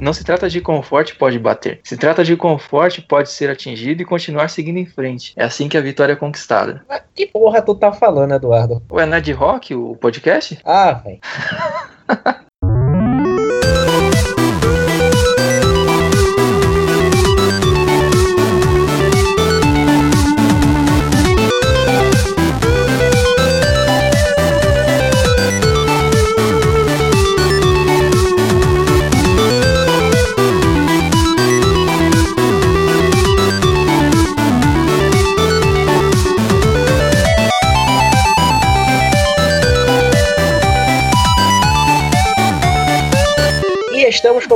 Não se trata de conforto pode bater. Se trata de conforto pode ser atingido e continuar seguindo em frente. É assim que a vitória é conquistada. Mas que porra tu tá falando, Eduardo? Ué, não é de rock o podcast? Ah, velho.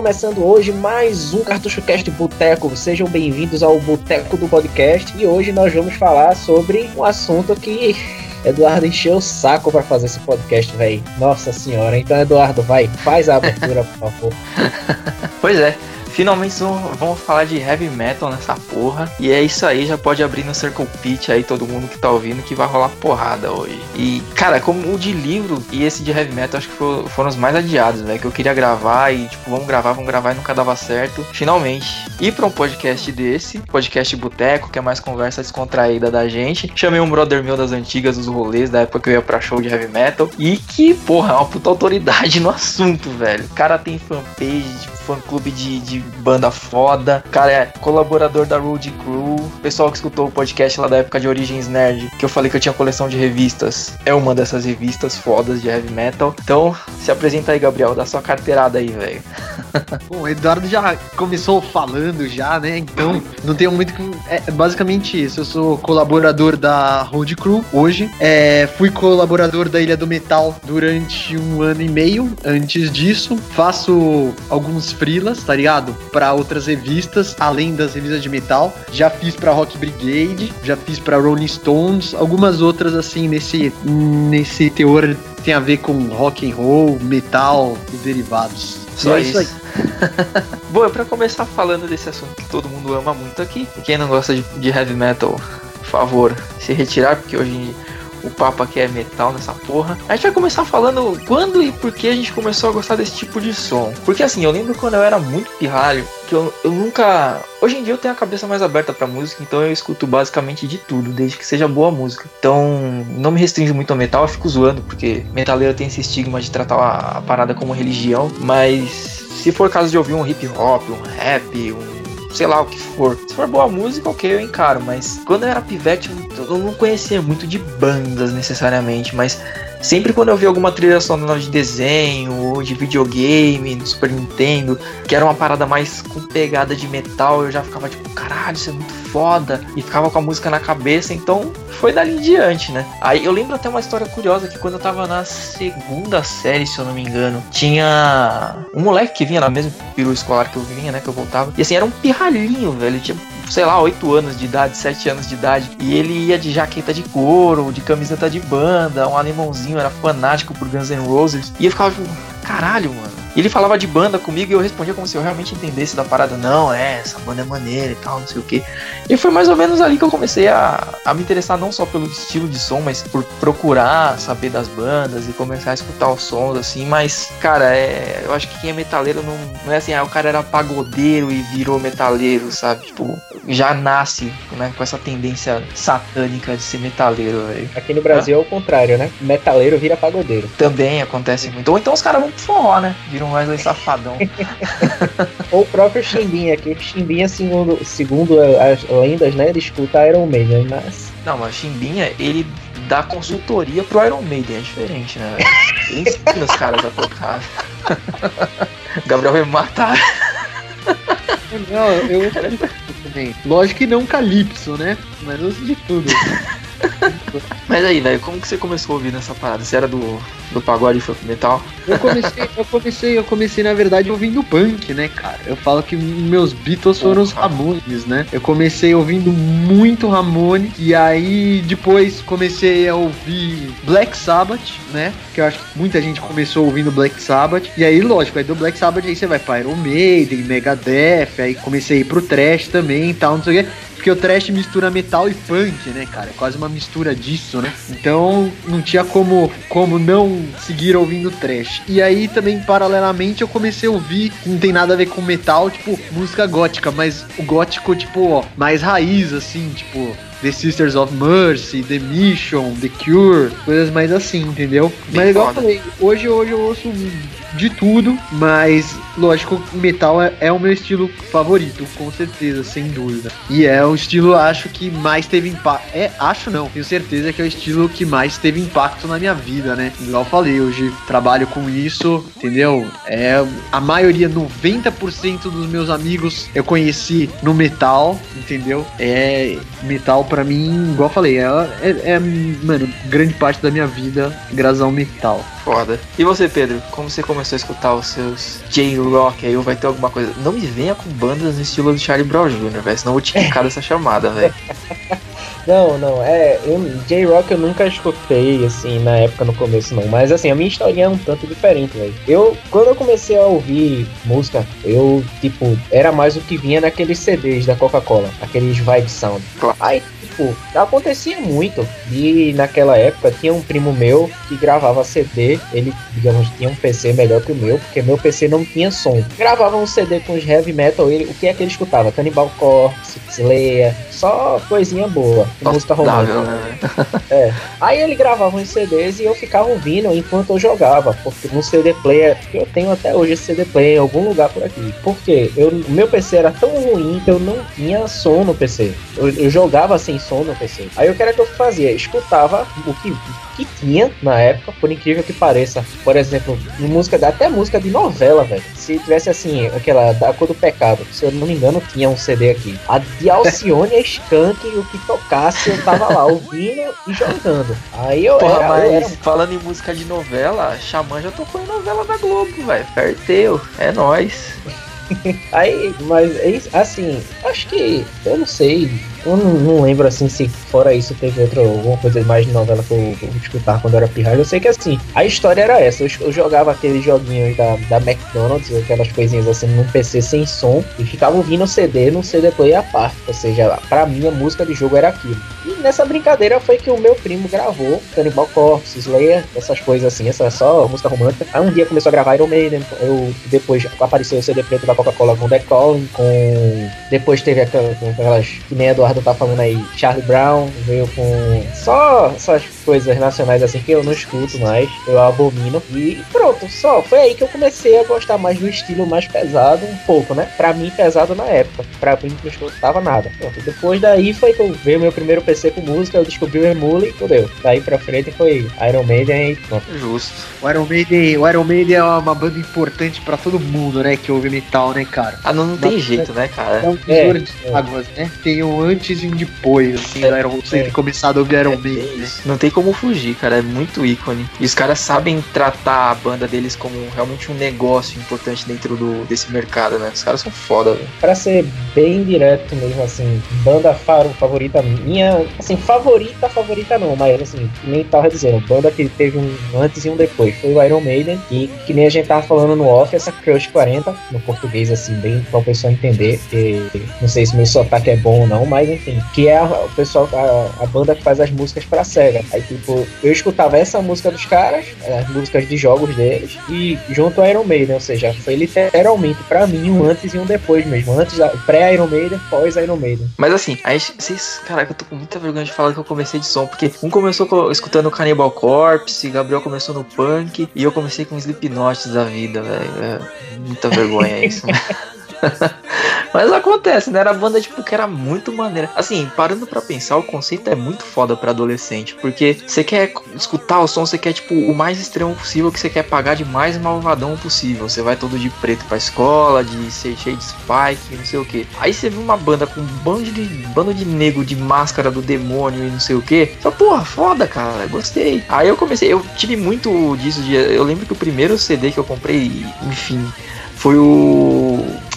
começando hoje mais um Cartucho Cast Boteco. Sejam bem-vindos ao Boteco do Podcast. E hoje nós vamos falar sobre um assunto que Eduardo encheu o saco para fazer esse podcast, velho. Nossa senhora. Então, Eduardo, vai, faz a abertura, por favor. Pois é. Finalmente vamos falar de heavy metal nessa porra. E é isso aí, já pode abrir no Circle Pit aí, todo mundo que tá ouvindo, que vai rolar porrada hoje. E, cara, como o de livro e esse de heavy metal, acho que fo- foram os mais adiados, velho. Que eu queria gravar e, tipo, vamos gravar, vamos gravar e nunca dava certo. Finalmente. E pra um podcast desse, podcast Boteco, que é mais conversa descontraída da gente. Chamei um brother meu das antigas, dos rolês, da época que eu ia pra show de heavy metal. E que, porra, é uma puta autoridade no assunto, velho. O cara tem fanpage, fã clube de, de banda foda. Cara é colaborador da Road Crew. Pessoal que escutou o podcast lá da época de Origens Nerd, que eu falei que eu tinha coleção de revistas, é uma dessas revistas fodas de heavy metal. Então, se apresenta aí, Gabriel, dá sua carteirada aí, velho. Bom, o Eduardo já começou falando já, né? Então não tenho muito que. É basicamente isso. Eu sou colaborador da Road Crew hoje. É, fui colaborador da Ilha do Metal durante um ano e meio. Antes disso, faço alguns freelas, tá ligado? Pra outras revistas, além das revistas de metal. Já fiz pra Rock Brigade, já fiz pra Rolling Stones, algumas outras assim nesse nesse teor tem a ver com rock and roll, metal e derivados. Só é isso. Bom, pra começar falando desse assunto que todo mundo ama muito aqui, quem não gosta de, de heavy metal, por favor, se retirar, porque hoje o papo aqui é metal nessa porra. A gente vai começar falando quando e por que a gente começou a gostar desse tipo de som. Porque assim, eu lembro quando eu era muito pirralho, que eu, eu nunca. Hoje em dia eu tenho a cabeça mais aberta pra música, então eu escuto basicamente de tudo, desde que seja boa música. Então não me restringo muito ao metal, eu fico zoando, porque metaleiro tem esse estigma de tratar a, a parada como religião, mas se for caso de ouvir um hip hop, um rap, um sei lá o que for. Se for boa música, ok, eu encaro, mas quando eu era pivete, eu não conhecia muito de bandas necessariamente, mas sempre quando eu vi alguma trilha sonora de desenho ou de videogame no Super Nintendo, que era uma parada mais com pegada de metal, eu já ficava tipo, caralho, isso é muito foda, e ficava com a música na cabeça, então foi dali em diante, né? Aí eu lembro até uma história curiosa que quando eu tava na segunda série, se eu não me engano, tinha um moleque que vinha na mesma peru escolar que eu vinha, né, que eu voltava, e assim, era um pirralhinho, velho, tinha sei lá, 8 anos de idade, 7 anos de idade. E ele ia de jaqueta de couro, de camiseta de banda, um alemãozinho, era fanático por Guns N' Roses. E eu ficava tipo, caralho, mano. E ele falava de banda comigo e eu respondia como se eu realmente entendesse da parada. Não, é, essa banda é maneira e tal, não sei o que. E foi mais ou menos ali que eu comecei a, a me interessar não só pelo estilo de som, mas por procurar saber das bandas e começar a escutar os sons, assim. Mas, cara, é, eu acho que quem é metaleiro não, não é assim, ah, o cara era pagodeiro e virou metaleiro, sabe? Tipo, já nasce né, com essa tendência satânica de ser metaleiro, velho. Aqui no Brasil é o contrário, né? Metaleiro vira pagodeiro. Também acontece muito. Ou então os caras vão pro forró, né? Viram um Wesley Safadão. Ou o próprio Chimbinha, que Chimbinha, segundo, segundo as lendas, né? Ele escuta Iron Maiden, mas. Não, mas Chimbinha, ele dá consultoria pro Iron Maiden, é diferente, né? Ele ensina os caras a tocar. Gabriel vai me matar. Não, eu também. Lógico que não Calypso, né? Mas eu sei de tudo. Mas aí, velho, como que você começou a ouvir nessa parada? Você era do, do pagode e metal? Eu comecei, eu comecei, eu comecei, na verdade, ouvindo punk, né, cara? Eu falo que meus Beatles foram os. Ramones, né? Eu comecei ouvindo muito Ramones, e aí depois comecei a ouvir Black Sabbath, né? Que eu acho que muita gente começou ouvindo Black Sabbath. E aí, lógico, aí do Black Sabbath aí você vai pra Iron Maiden, Megadeth, aí comecei a ir pro trash também e tal, não sei o quê. Porque o trash mistura metal e punk, né, cara? É quase uma mistura disso, né? Então não tinha como, como não seguir ouvindo trash. E aí também, paralelamente, eu comecei a ouvir, não tem nada a ver com metal, tipo, música gótica, mas o gótico, tipo, ó, mais raiz, assim, tipo, The Sisters of Mercy, The Mission, The Cure, coisas mais assim, entendeu? Bem mas igual eu falei, hoje, hoje eu ouço de tudo, mas lógico, metal é, é o meu estilo favorito, com certeza, sem dúvida. E é o estilo, acho que mais teve impacto. É, acho não, tenho certeza que é o estilo que mais teve impacto na minha vida, né? Igual eu falei, hoje trabalho com isso, entendeu? É a maioria, 90% dos meus amigos eu conheci no metal, entendeu? É metal pra mim, igual eu falei, é, é, é, mano, grande parte da minha vida graças ao metal. Foda. E você, Pedro, como você começou a escutar os seus J-Rock aí, ou vai ter alguma coisa? Não me venha com bandas no estilo do Charlie Brown Jr., velho, senão eu vou te quicar dessa chamada, velho. Não, não, é. J-Rock eu nunca escutei, assim, na época, no começo, não. Mas, assim, a minha historinha é um tanto diferente, velho. Eu, quando eu comecei a ouvir música, eu, tipo, era mais o que vinha naqueles CDs da Coca-Cola, aqueles Vibe Sound. Claro. Aí, tipo, acontecia muito. E naquela época tinha um primo meu que gravava CD. Ele, digamos, tinha um PC melhor que o meu, porque meu PC não tinha som. Gravava um CD com os heavy metal. Ele, o que é que ele escutava? Cannibal Corpse, Slayer, só coisinha boa. música romântica. Né, velho? Aí ele gravava uns CDs e eu ficava ouvindo enquanto eu jogava, porque no CD player, que eu tenho até hoje esse CD player em algum lugar por aqui. Porque eu, o meu PC era tão ruim que eu não tinha som no PC. Eu, eu jogava sem som no PC. Aí o que era que eu fazia? Escutava o que, que tinha na época, por incrível que pareça. Por exemplo, música, até música de novela, velho. Se tivesse assim, aquela da cor do pecado, se eu não me engano, tinha um CD aqui. A de Alcione e Skank, o que tocasse, eu tava lá ouvindo e jogando. Aí eu Porra, era, mas eu era falando em música de novela, Xamã já tocou em novela da Globo, velho. Perteu. É nóis. Aí, mas é isso, assim, acho que eu não sei, eu não, lembro assim se fora isso teve outra alguma coisa mais de novela que eu, eu escutava quando eu era pirralho. Eu sei que assim, a história era essa. Eu, eu jogava aqueles joguinhos da, da McDonald's, aquelas coisinhas assim num PC sem som e ficava ouvindo o CD no CD player à parte. Ou seja, pra mim a música de jogo era aquilo. E nessa brincadeira foi que o meu primo gravou Cannibal Corpse, Slayer, essas coisas assim, essa só música romântica. Aí um dia começou a gravar Iron Maiden, eu depois apareceu o CD preto da Coca-Cola com The Calling, com depois teve aquela- com aquelas que nem Eduardo tá falando aí, Charlie Brown, veio com só essas coisas nacionais assim que eu não escuto mais, eu abomino. E pronto, só foi aí que eu comecei a gostar mais do estilo mais pesado, um pouco, né? Pra mim, pesado na época. Pra mim, não escutava nada. Pronto, depois daí foi que eu veio meu primeiro PC com música, eu descobri o Emule e fudeu. Daí pra frente foi Iron Maiden e pronto. Justo. O Iron Maiden, o Iron Maiden é uma banda importante pra todo mundo, né? Que ouve metal, né, cara? Ah, não, não tem Mas- jeito, né, cara? É um É, divisor de é. águas, né? Tem um antes e um depois, assim, É, do Iron, você é. ter começado a ouvir Iron É Maiden, né? isso. Não tem como fugir, cara. É muito ícone. E os caras sabem tratar a banda deles como realmente um negócio importante dentro do, desse mercado, né? Os caras são foda, velho. Pra ser bem direto mesmo, assim, banda faro, favorita minha, assim, favorita, favorita não, mas assim, nem tava dizendo, banda que teve um antes e um depois, foi o Iron Maiden, e que nem a gente tava falando no off, essa Crush 40, no português, assim, bem pra o pessoal entender, que não sei se meu sotaque é bom ou não, mas enfim, que é a, o pessoal, a, a banda que faz as músicas pra SEGA. Aí, tipo, eu escutava essa música dos caras, as músicas de jogos deles, e junto ao Iron Maiden, ou seja, foi literalmente pra mim um antes e um depois mesmo. Antes, pré-Iron Maiden, pós-Iron Maiden. Mas assim, a gente, vocês, caraca, eu tô com muita vergonha de falar que eu comecei de som, porque um começou co- escutando Cannibal Corpse, Gabriel começou no punk, e eu comecei com Slipknot da vida, velho. É, muita vergonha isso. Mas acontece, né? Era banda tipo que era muito maneira. Assim, parando pra pensar, o conceito é muito foda pra adolescente, porque você quer escutar o som, você quer tipo o mais extremo possível, que você quer pagar de mais malvadão possível. Você vai todo de preto pra escola, de ser cheio de spike, não sei o que. Aí você vê uma banda com um bando de bando de nego de máscara do demônio e não sei o que. Fala, porra, foda, cara, gostei. Aí eu comecei, eu tive muito disso de, eu lembro que o primeiro CD que eu comprei, enfim, foi o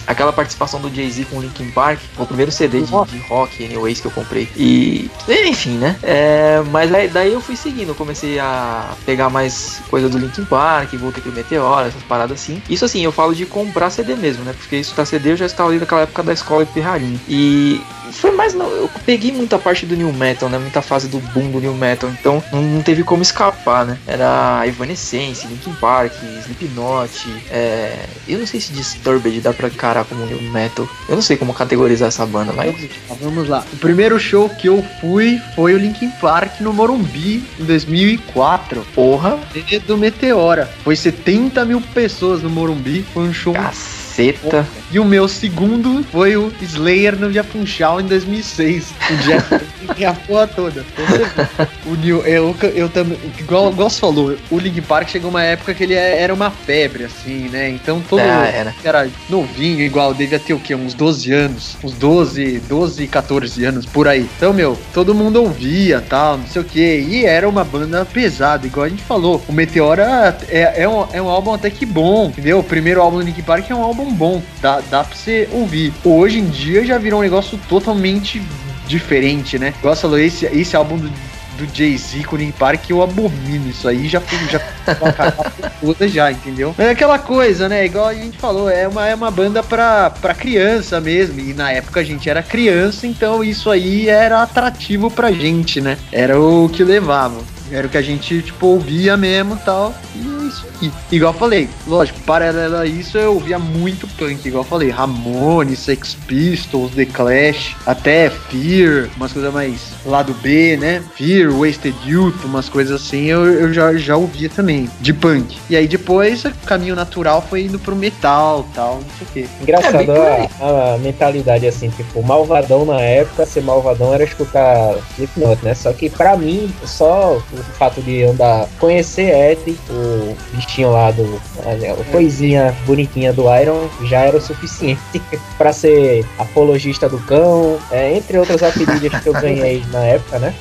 aquela participação do Jay-Z com o Linkin Park, o primeiro CD de, de rock, anyways, que eu comprei. E, enfim, né? É, mas aí, daí eu fui seguindo, eu comecei a pegar mais coisa do Linkin Park, voltei pro Meteora, essas paradas assim. Isso assim, eu falo de comprar CD mesmo, né? Porque isso tá CD eu já estava ali naquela época da escola de Ferrarinho. E foi mais. Não, eu peguei muita parte do New Metal, né? Muita fase do boom do New Metal. Então não, não teve como escapar, né? Era Evanescence, Linkin Park, Slipknot. É, eu não sei se Disturbed dá pra encarar como New Metal. Eu não sei como categorizar essa banda, mas. Vamos lá. O primeiro show que eu fui foi o Linkin Park no Morumbi em 2004. Porra! do Meteora. Foi 70 mil pessoas no Morumbi. Foi um show. Caceta. E o meu segundo foi o Slayer no Japunchal em 2006. O Jeff e a porra toda. o New, eu, eu também, igual, igual você falou, o Link Park chegou uma época que ele é, era uma febre, assim, né? Então todo Ah, era. era novinho, igual, devia ter o quê? Uns 12 anos. Uns 12, 12, 14 anos por aí. Então, meu, todo mundo ouvia tal, não sei o quê. E era uma banda pesada, igual a gente falou. O Meteora é, é, um, é um álbum até que bom, entendeu? O primeiro álbum do Linkin Park é um álbum bom. Dá, pra você ouvir. Hoje em dia já virou um negócio totalmente diferente, né? Igual falou, esse, esse álbum do, do Jay-Z com o Linkin Park, eu abomino isso aí, já fui já toda já, entendeu? É aquela coisa, né? Igual a gente falou, é uma, é uma banda pra, pra criança mesmo, e na época a gente era criança, então isso aí era atrativo pra gente, né? Era o que levava. Era o que a gente, tipo, ouvia mesmo tal. E Igual eu falei, lógico, paralelo a isso, eu ouvia muito punk. Igual eu falei, Ramones, Sex Pistols, The Clash, até Fear, umas coisas mais lado B, né? Fear, Wasted Youth, umas coisas assim, eu, eu já, já ouvia também, de punk. E aí depois, o caminho natural foi indo pro metal tal, não sei o quê. Engraçado É, a, a mentalidade assim, tipo, malvadão na época, ser malvadão era escutar Slipknot, né? Só que pra mim, só o fato de andar, conhecer Ed, o bichinho lá do. a coisinha bonitinha do Iron, já era o suficiente pra ser apologista do cão, é, entre outras apelidos que eu ganhei na época, né?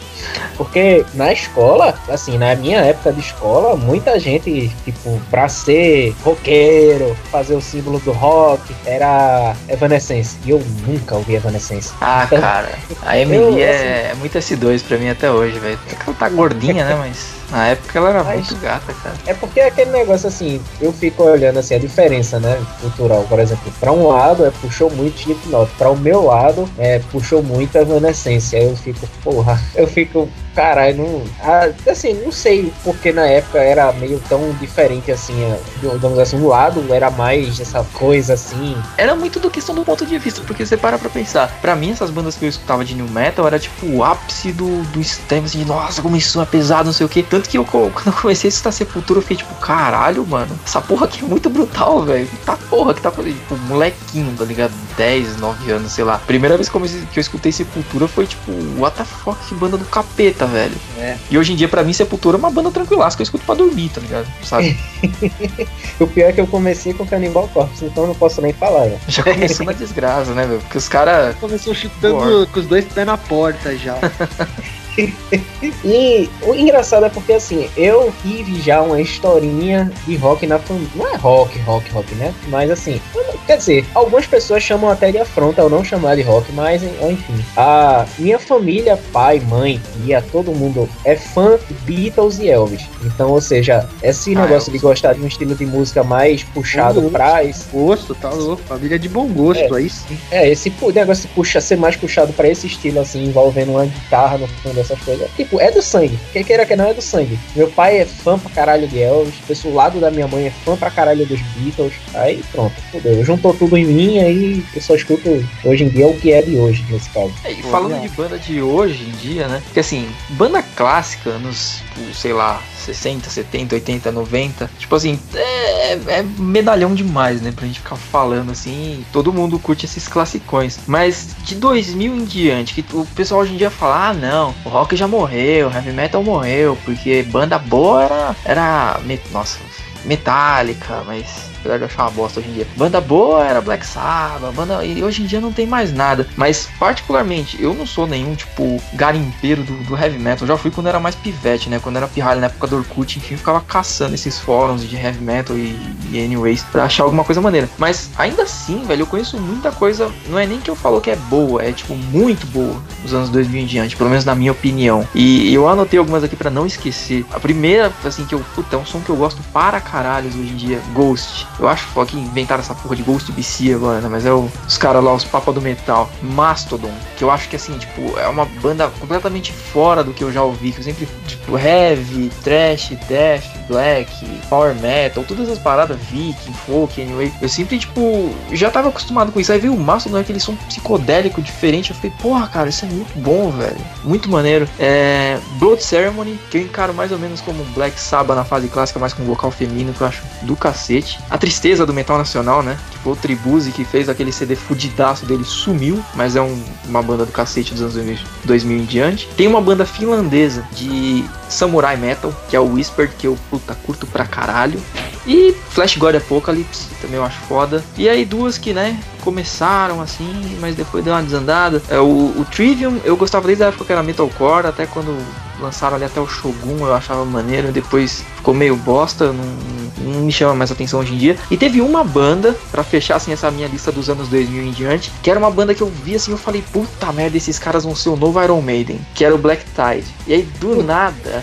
Porque na escola, assim, na minha época de escola, muita gente, tipo, pra ser roqueiro, fazer o símbolo do rock, era Evanescence. E eu nunca ouvi Evanescence. Ah, Então, cara. A Emily eu, é, é muito S2 pra mim até hoje, velho. É que ela tá gordinha, né? Mas na época ela era Mas- muito gata, cara. É porque é aquele negócio assim, eu fico olhando assim a diferença, né, cultural. Por exemplo, pra um lado é puxou muito Slipknot, pra o meu lado é puxou muito Evanescence. Aí eu fico, porra, eu fico, वालेकुम caralho, não, ah, assim, não sei porque na época era meio tão diferente assim, é, digamos assim, um lado era mais essa coisa assim, Era muito do questão do ponto de vista, porque você para pra pensar. Pra mim, essas bandas que eu escutava de New Metal era tipo o ápice do, do extremo, assim, de nossa, como isso é pesado, não sei o que. Tanto que eu, quando eu comecei a escutar Sepultura, eu fiquei tipo, caralho, mano, essa porra aqui é muito brutal, velho. Tá porra que tá fazendo, tipo, molequinho, tá ligado? 10, 9 anos, sei lá. Primeira vez que eu, que eu escutei Sepultura foi tipo, what the fuck, que banda do capeta, velho. É. E hoje em dia, pra mim, Sepultura é uma banda tranquilaça que eu escuto pra dormir, tá ligado? Sabe? o pior é que eu comecei com Cannibal Corpse, então eu não posso nem falar, né? Já começou na desgraça, né, velho? Porque os caras. Começou chutando Boa. com os dois pés na porta já. E o engraçado é porque assim, eu tive já uma historinha de rock na família. Não é rock, rock, rock, né? Mas assim, eu quer dizer, algumas pessoas chamam até de afronta eu não chamar de rock, mas enfim. A minha família, pai, mãe, tia, todo mundo é fã de Beatles e Elvis. Então, ou seja, esse Ah, negócio de Elvis. gostar de um estilo de música mais puxado pra esse Gosto, tá louco. Família de bom gosto, aí sim. é, esse negócio de puxa, ser mais puxado pra esse estilo, assim, envolvendo uma guitarra no fundo, essas coisas. Tipo, é do sangue. Quem queira que não é do sangue. Meu pai é fã pra caralho de Elvis. O lado da minha mãe é fã pra caralho dos Beatles. Aí pronto, fudeu. Juntou tudo em mim, aí eu só escuto hoje em dia o que é de hoje, nesse caso. É, e falando legal. de banda de hoje em dia, né? Porque assim, banda clássica, nos, tipo, sei lá, 60, 70, 80, 90, tipo assim, é, é medalhão demais, né? Pra gente ficar falando assim, todo mundo curte esses classicões. Mas de 2000 em diante, que o pessoal hoje em dia fala, ah não, o rock já morreu, o heavy metal morreu, porque banda boa era, era nossa, Metallica, mas apesar de achar uma bosta hoje em dia. Banda boa era Black Sabbath, banda e hoje em dia não tem mais nada. Mas particularmente, eu não sou nenhum tipo garimpeiro do, do heavy metal. Eu já fui quando era mais pivete, né? Quando era pirralho na época do Orkut, enfim, ficava caçando esses fóruns de heavy metal e, e anyways pra achar alguma coisa maneira. Mas ainda assim, velho, eu conheço muita coisa. Não é nem que eu falo que é boa, é tipo muito boa dos anos 2000 em diante, pelo menos na minha opinião. E eu anotei algumas aqui pra não esquecer. A primeira, assim, que eu, puta, é um som que eu gosto para caralho caralho hoje em dia. Ghost. Eu acho que inventaram essa porra de Ghost BC agora, né? Mas é o, os caras lá, os papas do metal. Mastodon, que eu acho que assim, tipo, é uma banda completamente fora do que eu já ouvi. Que eu sempre, tipo, heavy, trash, death, black, power metal, todas as paradas, viking, folk, anyway. Eu sempre, tipo, já tava acostumado com isso. Aí veio o Mastodon, aquele som psicodélico diferente. Eu falei, porra, cara, isso é muito bom, velho. Muito maneiro. É. Blood Ceremony, que eu encaro mais ou menos como Black Sabbath na fase clássica, mais com vocal feminino, que eu acho do cacete. A tristeza do metal nacional, né? Foi o Tribuse que fez aquele CD fudidaço dele, sumiu, mas é um, uma banda do cacete dos anos 2000 em diante. Tem uma banda finlandesa de samurai metal, que é o Whispered, que eu, puta, curto pra caralho. E Flash God Apocalypse, também eu acho foda. E aí duas que, né, começaram assim, mas depois deu uma desandada. É, o, o Trivium, eu gostava desde a época que era metalcore, até quando lançaram ali até o Shogun, eu achava maneiro, depois ficou meio bosta, não, não me chama mais atenção hoje em dia. E teve uma banda, para fechar assim essa minha lista dos anos 2000 em diante, que era uma banda que eu vi assim, eu falei, puta merda, esses caras vão ser o novo Iron Maiden, que era o Black Tide. E aí do nada,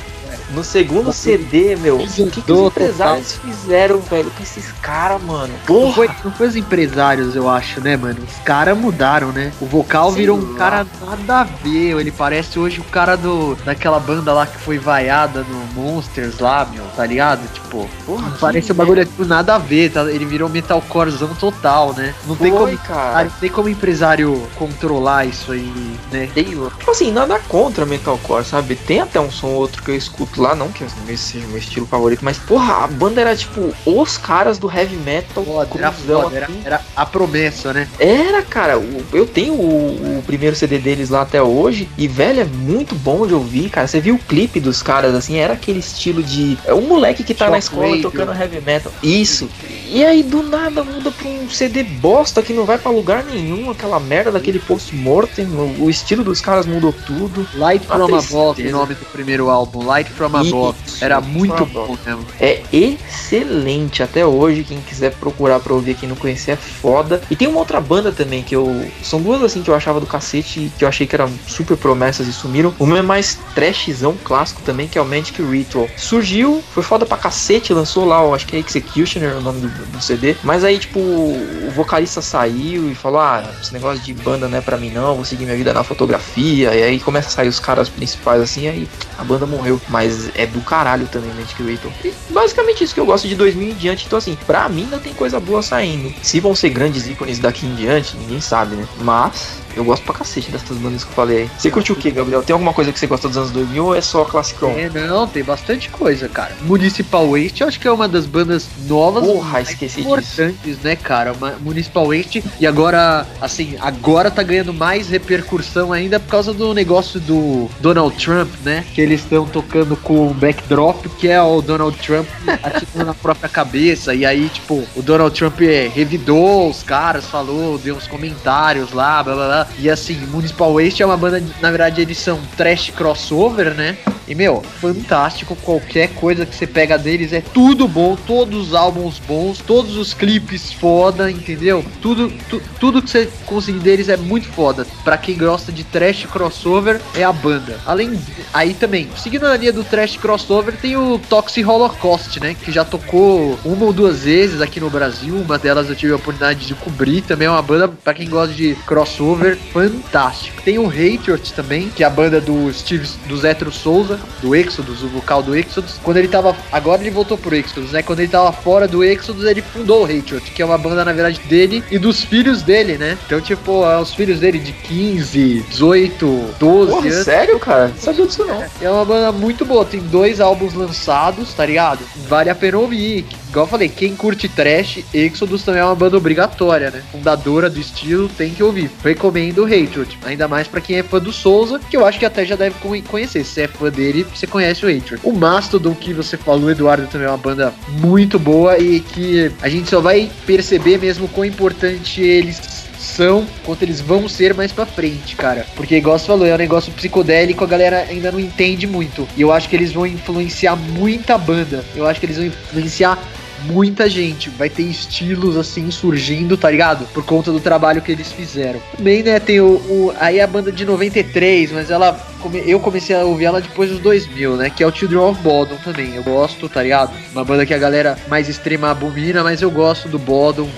no segundo CD, meu, o que, que os empresários fizeram, velho, com esses caras, mano? Porra! Não foi, não foi os empresários, eu acho, né, mano? Os caras mudaram, né? O vocal Sei virou um lá. cara nada a ver. Ele parece hoje o cara do daquela banda lá que foi vaiada no Monsters lá, meu, tá ligado? Tipo, porra, parece um bagulho tipo, nada a ver, tá? Ele virou metalcorezão total, né? Não foi, tem como, cara. Não tem como empresário controlar isso aí, né? Tem, tipo assim, nada contra metalcore, sabe? Tem até um som ou outro que eu escuto lá, não que esse seja meu estilo favorito, mas porra, a banda era tipo os caras do heavy metal. Foda, era, foda, era, era, a promessa, né? Era, cara. Eu tenho o, o, primeiro CD deles lá até hoje e, velho, é muito bom de ouvir, cara. Você viu o clipe dos caras assim? Era aquele estilo de. É um moleque que tá Shock na escola Radio. tocando heavy metal. Isso. E aí do nada muda pra um CD bosta que não vai para lugar nenhum, aquela merda daquele post-mortem. O, o, estilo dos caras mudou tudo. Light from Above, o nome do primeiro álbum. Light from from Above. Era muito bom mesmo. É excelente até hoje. Quem quiser procurar pra ouvir, quem não conhecer, é foda. E tem uma outra banda também que eu. São duas assim que eu achava do cacete que eu achei que eram super promessas e sumiram. Uma é mais trashzão clássico também, que é o Magic Ritual. Surgiu, foi foda pra cacete, lançou lá, eu acho que é Executioner o nome do, do CD. Mas aí, tipo, o vocalista saiu e falou: Ah, esse negócio de banda não é pra mim não, vou seguir minha vida na fotografia. E aí começa a sair os caras principais assim, aí a banda morreu. Mas é do caralho também Magic Creator. E basicamente isso que eu gosto de 2000 em diante. Então, assim, pra mim ainda tem coisa boa saindo. Se vão ser grandes ícones daqui em diante, ninguém sabe, né? Mas eu gosto pra cacete dessas bandas que eu falei Você curtiu o que, Gabriel? Tem alguma coisa que você gosta dos anos 2000 ou é só classicão? É, não, tem bastante coisa, cara. Municipal Waste, eu acho que é uma das bandas novas. Porra, esqueci importantes, disso. né, cara? Uma Municipal Waste. E agora, assim, agora tá ganhando mais repercussão ainda por causa do negócio do Donald Trump, né? Que eles estão tocando com o backdrop, que é o Donald Trump atirando na própria cabeça. E aí, tipo, o Donald Trump revidou os caras, falou, deu uns comentários lá, blá blá blá. E assim, Municipal Waste é uma banda, na verdade, eles são trash crossover, né? E, meu, fantástico. Qualquer coisa que você pega deles é tudo bom. Todos os álbuns bons, todos os clipes foda, entendeu? Tudo, tu, tudo que você conseguir deles é muito foda. Pra quem gosta de trash crossover, é a banda. Além, aí também, seguindo na linha do trash crossover, tem o Toxic Holocaust, né? Que já tocou uma ou duas vezes aqui no Brasil. Uma delas eu tive a oportunidade de cobrir. Também é uma banda, pra quem gosta de crossover, fantástico. Tem o Hatriots também, que é a banda do Steve, do Zetro Souza do Exodus, o vocal do Exodus. Quando ele tava. Agora ele voltou pro Exodus, né? Quando ele tava fora do Exodus, ele fundou o Hatred, que é uma banda, na verdade, dele e dos filhos dele, né? Então, tipo, é os filhos dele de 15, 18, 12 Porra, anos. Sério, cara? Não sabia disso não. É uma banda muito boa. Tem dois álbuns lançados, tá ligado? Vale a pena ouvir. Igual eu falei, quem curte trash, Exodus também é uma banda obrigatória, né? Fundadora do estilo, tem que ouvir. Recomendo o Hatred. Ainda mais para quem é fã do Souza, que eu acho que até já deve conhecer. Se é fã dele, você conhece o Hatred. O Mastodon que você falou, Eduardo, também é uma banda muito boa e que a gente só vai perceber mesmo quão importante eles são quanto eles vão ser mais pra frente, cara. Porque, igual você falou, é um negócio psicodélico, a galera ainda não entende muito. E eu acho que eles vão influenciar muita banda. Eu acho que eles vão influenciar muita gente. Vai ter estilos assim surgindo, tá ligado? Por conta do trabalho que eles fizeram. Também, né, tem o, o, Aí a banda de 93, mas ela eu comecei a ouvir ela depois dos 2000, né? Que é o Children of Bodom também. Eu gosto, tá ligado? Uma banda que a galera mais extrema abomina, mas eu gosto do Bodom.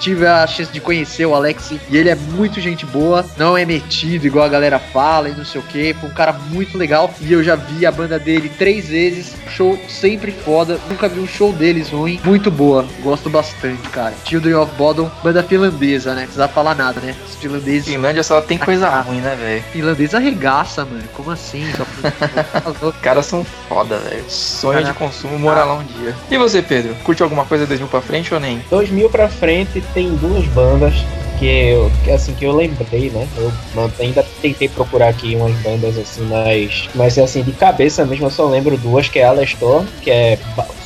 tive a chance de conhecer o Alex e ele é muito gente boa. Não é metido igual a galera fala e não sei o que. Foi um cara muito legal. E eu já vi a banda dele três vezes. Show sempre foda. Nunca vi um show deles ruim. Muito boa. Gosto bastante, cara. Children of Bodom, banda finlandesa, né? Não precisa falar nada, né? Os finlandeses Finlândia só tem coisa ruim, né, velho? Finlandês arregaça, mano. Como assim? Só por- Os caras são foda, velho. Sonho de consumo morar lá um dia. E você, Pedro? Curte alguma coisa 2000 pra frente ou nem? 2000 pra frente tem duas bandas que eu, que, assim, que eu lembrei, né? Eu ainda tentei procurar aqui umas bandas assim, mas, mas assim, de cabeça mesmo eu só lembro duas, que é Alestor, que é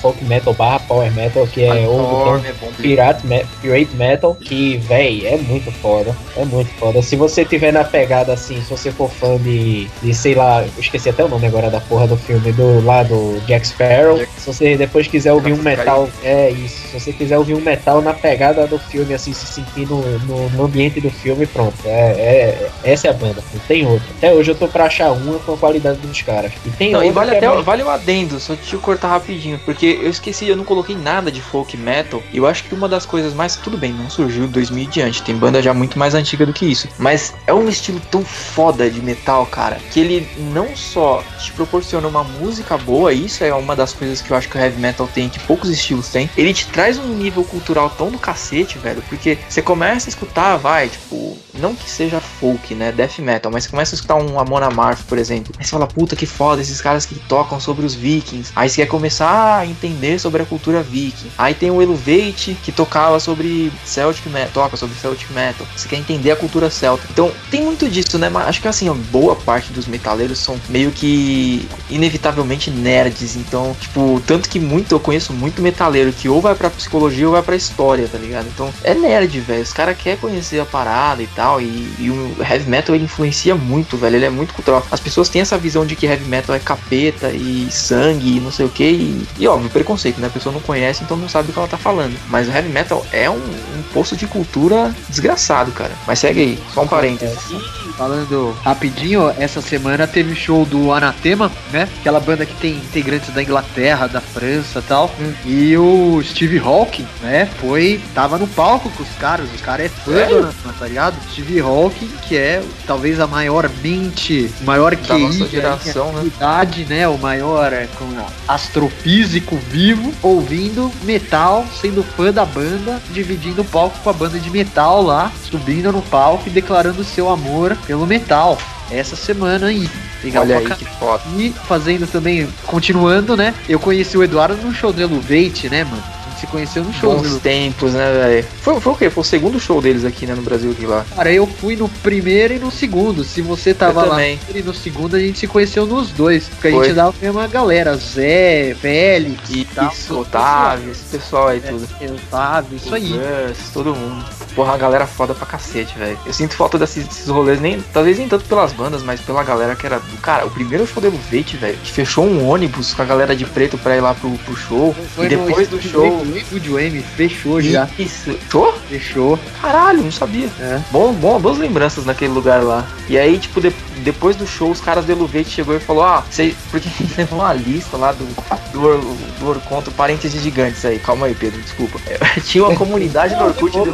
folk metal barra power metal, que é Thorn é. Pirate, Me- Pirate Metal, que, véi, é muito foda. É muito foda. Se você tiver na pegada assim, se você for fã de, de sei lá, eu esqueci até o nome agora da porra do filme, do lá do Jack Sparrow. Jack- Se você depois quiser ouvir um metal, é isso. Se você quiser ouvir um metal na pegada do filme, assim, se sentir no, no, no ambiente do filme, pronto. É, é, essa é a banda, não tem outra. Até hoje eu tô pra achar uma com a qualidade dos caras. E tem Não, outra e vale é até mais- vale o adendo, só deixa eu cortar rapidinho, porque eu esqueci, eu não coloquei nada de folk metal. E eu acho que uma das coisas mais. Tudo bem, não surgiu em 2000 e diante, tem banda já muito mais antiga do que isso. Mas é um estilo tão foda de metal, cara, que ele não só te proporciona uma música boa, isso é uma das coisas que eu acho que o heavy metal tem, que poucos estilos têm. Ele te traz um nível cultural tão do cacete, velho, porque você começa a escutar, vai, tipo, não que seja folk, né, death metal, mas você começa a escutar um Amon Amarth, por exemplo. Aí você fala, puta que foda, esses caras que tocam sobre os vikings. Aí você quer começar a entender sobre a cultura viking. Aí tem o Eluvate, que tocava sobre Celtic Metal, toca sobre Celtic Metal. Você quer entender a cultura celta. Então, tem muito disso, né? Mas acho que assim, ó, boa parte dos metaleiros são meio que inevitavelmente nerds. Então, tipo, tanto que muito, eu conheço muito metaleiro que ou vai pra psicologia ou vai pra história, tá ligado? Então, é nerd, velho. Os caras querem conhecer a parada e tal. E, e o heavy metal ele influencia muito, velho. Ele é muito cultural. As pessoas têm essa visão de que heavy metal é capeta e sangue e não sei o que. E, e óbvio, preconceito, né? A pessoa não conhece, então não sabe do que ela tá falando. Mas o heavy metal é um, um poço de cultura desgraçado, cara. Mas segue aí, só um parênteses. Falando rapidinho, essa semana teve show do Anatema, né? Aquela banda que tem integrantes da Inglaterra, da França e tal. Hum. E o Steve Hawking, né? Foi. Tava no palco com os caras. O cara é fã do Sério? Anatema, tá ligado? Steve Hawking, que é talvez a maior mente, maior nossa da geração, né? idade, né? O maior é, como, astrofísico vivo, ouvindo metal, sendo fã da banda, dividindo o palco com a banda de metal lá, subindo no palco e declarando seu amor pelo metal. Essa semana aí. Legal Olha aí que foda. e fazendo também, continuando, né? Eu conheci o Eduardo no show do Eluvate, né, mano? A gente se conheceu no show Bons tempos, né, velho? Foi, foi o quê? Foi o segundo show deles aqui, né, no Brasil, aqui lá. Cara, eu fui no primeiro e no segundo. Se você tava lá e no segundo, a gente se conheceu nos dois. Porque a Foi. gente dava a mesma galera. Zé, Félix e tal. Isso, Otávio, esse pessoal aí É, tudo. Otávio, isso aí. Todo mundo. Porra, a galera foda pra cacete, velho. Eu sinto falta desses, desses rolês, nem, talvez nem tanto pelas bandas, mas pela galera que era. Cara, o primeiro show do Eluvate, velho, que fechou um ônibus com a galera de preto pra ir lá pro, pro show. Foi e depois do show. No Estúdio M, fechou já. Isso. Tô? Fechou. Caralho, não sabia. É. Bom, bom, boas lembranças naquele lugar lá. E aí, tipo, de- depois do show, os caras do Eluvate chegou e falou, ah, você. Porque levou uma lista lá do, do, do Orconto, parênteses gigantes aí. Calma aí, Pedro, desculpa. Tinha uma comunidade do Orkut do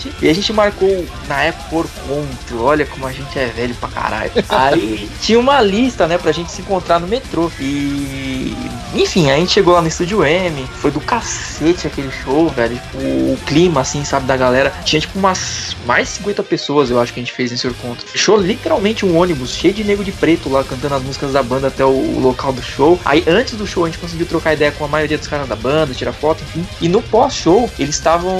Eluvate e a gente marcou na época o Orconto. Olha como a gente é velho pra caralho. Aí tinha uma lista, né, pra gente se encontrar no metrô. E. Enfim, a gente chegou lá no Estúdio M, foi do cacete aquele show, velho. Tipo, o clima, assim, sabe, da galera. Tinha tipo umas mais de 50 pessoas, eu acho que a gente fez nesse encontro. Fechou literalmente um ônibus cheio de nego de preto lá cantando as músicas da banda até o, o local do show. Aí antes do show a gente conseguiu trocar ideia com a maioria dos caras da banda, tirar foto, enfim. E no pós-show eles estavam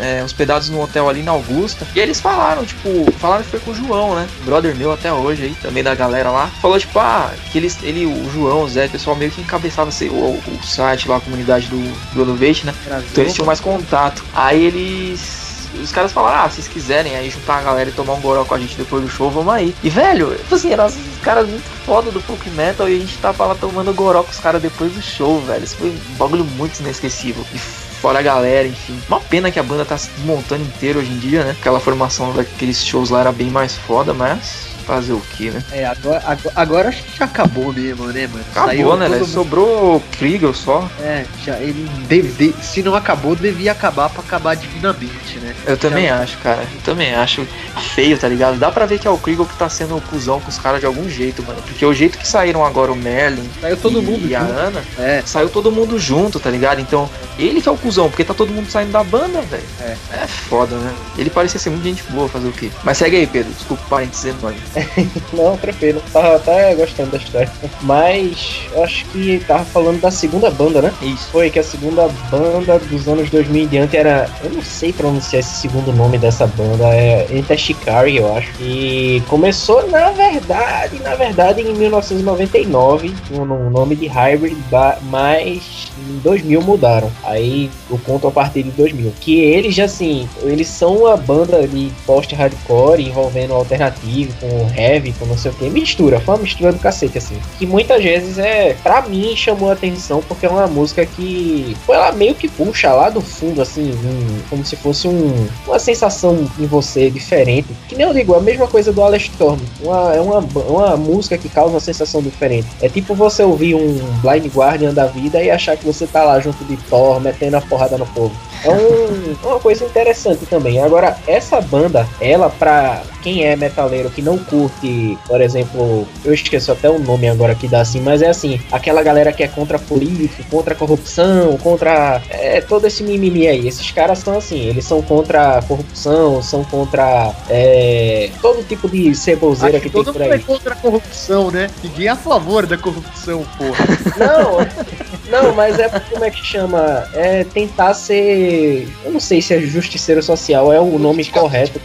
é, hospedados no hotel ali na Augusta. E eles falaram, tipo, falaram que foi com o João, né? Brother meu até hoje aí, também da galera lá. Falou, tipo, ah, que eles, ele, o João, o Zé, o pessoal meio que encabeçava assim, o, o site lá, a comunidade do, do Elevate, né? Então eles tinham mais contato. Aí eles. Os caras falaram, ah, se vocês quiserem aí juntar a galera e tomar um goró com a gente depois do show, vamos aí. E velho, tipo assim, eram os caras muito foda do folk metal e a gente tava lá tomando goró com os caras depois do show, velho. Isso foi um bagulho muito inesquecível. E fora a galera, enfim. Uma pena que a banda tá se desmontando inteira hoje em dia, né? Aquela formação daqueles shows lá era bem mais foda, mas Fazer o que, né? É, agora, agora, agora acho que já acabou mesmo, né, mano? Acabou, Saiu né? velho? Sobrou o Kriegel só. É, já, ele deve, de- se não acabou, devia acabar pra acabar divinamente, né? Eu também acho, cara. Eu também acho feio, tá ligado? Dá pra ver que é o Kriegel que tá sendo o cuzão com os caras de algum jeito, mano. Porque o jeito que saíram agora o Merlin Saiu todo e, mundo e a. Ana, É, saiu todo mundo junto, tá ligado? Então, ele que é o cuzão, porque tá todo mundo saindo da banda, velho. É. É foda, né? Ele parecia ser muito gente boa fazer o quê? Mas segue aí, Pedro. Desculpa o parênteses enorme. Não, tranquilo. Tava até gostando da história. Mas acho que tava falando da segunda banda, né? Isso. Foi que a segunda banda dos anos 2000 em diante era. Eu não sei pronunciar esse segundo nome dessa banda. É Enter Shikari, eu acho. E começou, na verdade, na verdade, em 1999, com o nome de Hybrid, ba- mas em 2000 mudaram. Aí eu conto a partir de 2000. Que eles, assim, eles são uma banda de post-hardcore envolvendo alternativo com heavy, com não sei o que. Mistura, foi uma mistura do cacete, assim. Que muitas vezes é, pra mim, chamou a atenção porque é uma música que ela meio que puxa lá do fundo, assim, um- como se fosse um, uma sensação em você diferente. Que nem eu digo, é a mesma coisa do Alex Storm. Uma, é uma, uma música que causa uma sensação diferente. É tipo você ouvir um Blind Guardian da vida e achar que você tá lá junto de Thor, metendo a porrada no povo. É um- uma coisa interessante também. Agora, essa banda, ela, pra quem é metaleiro que não curte, por exemplo, eu esqueço até o nome agora que dá assim, mas é assim, aquela galera que é contra político, contra corrupção, contra é, todo esse mimimi aí. Esses caras são assim, eles são contra a corrupção, são contra é, todo tipo de ceboseira acho que tem todo por mundo é aí. contra a corrupção, né? Ninguém é a favor da corrupção, porra. Não, não, mas é como é que chama? É tentar ser. Eu não sei se é justiceiro social é o nome correto.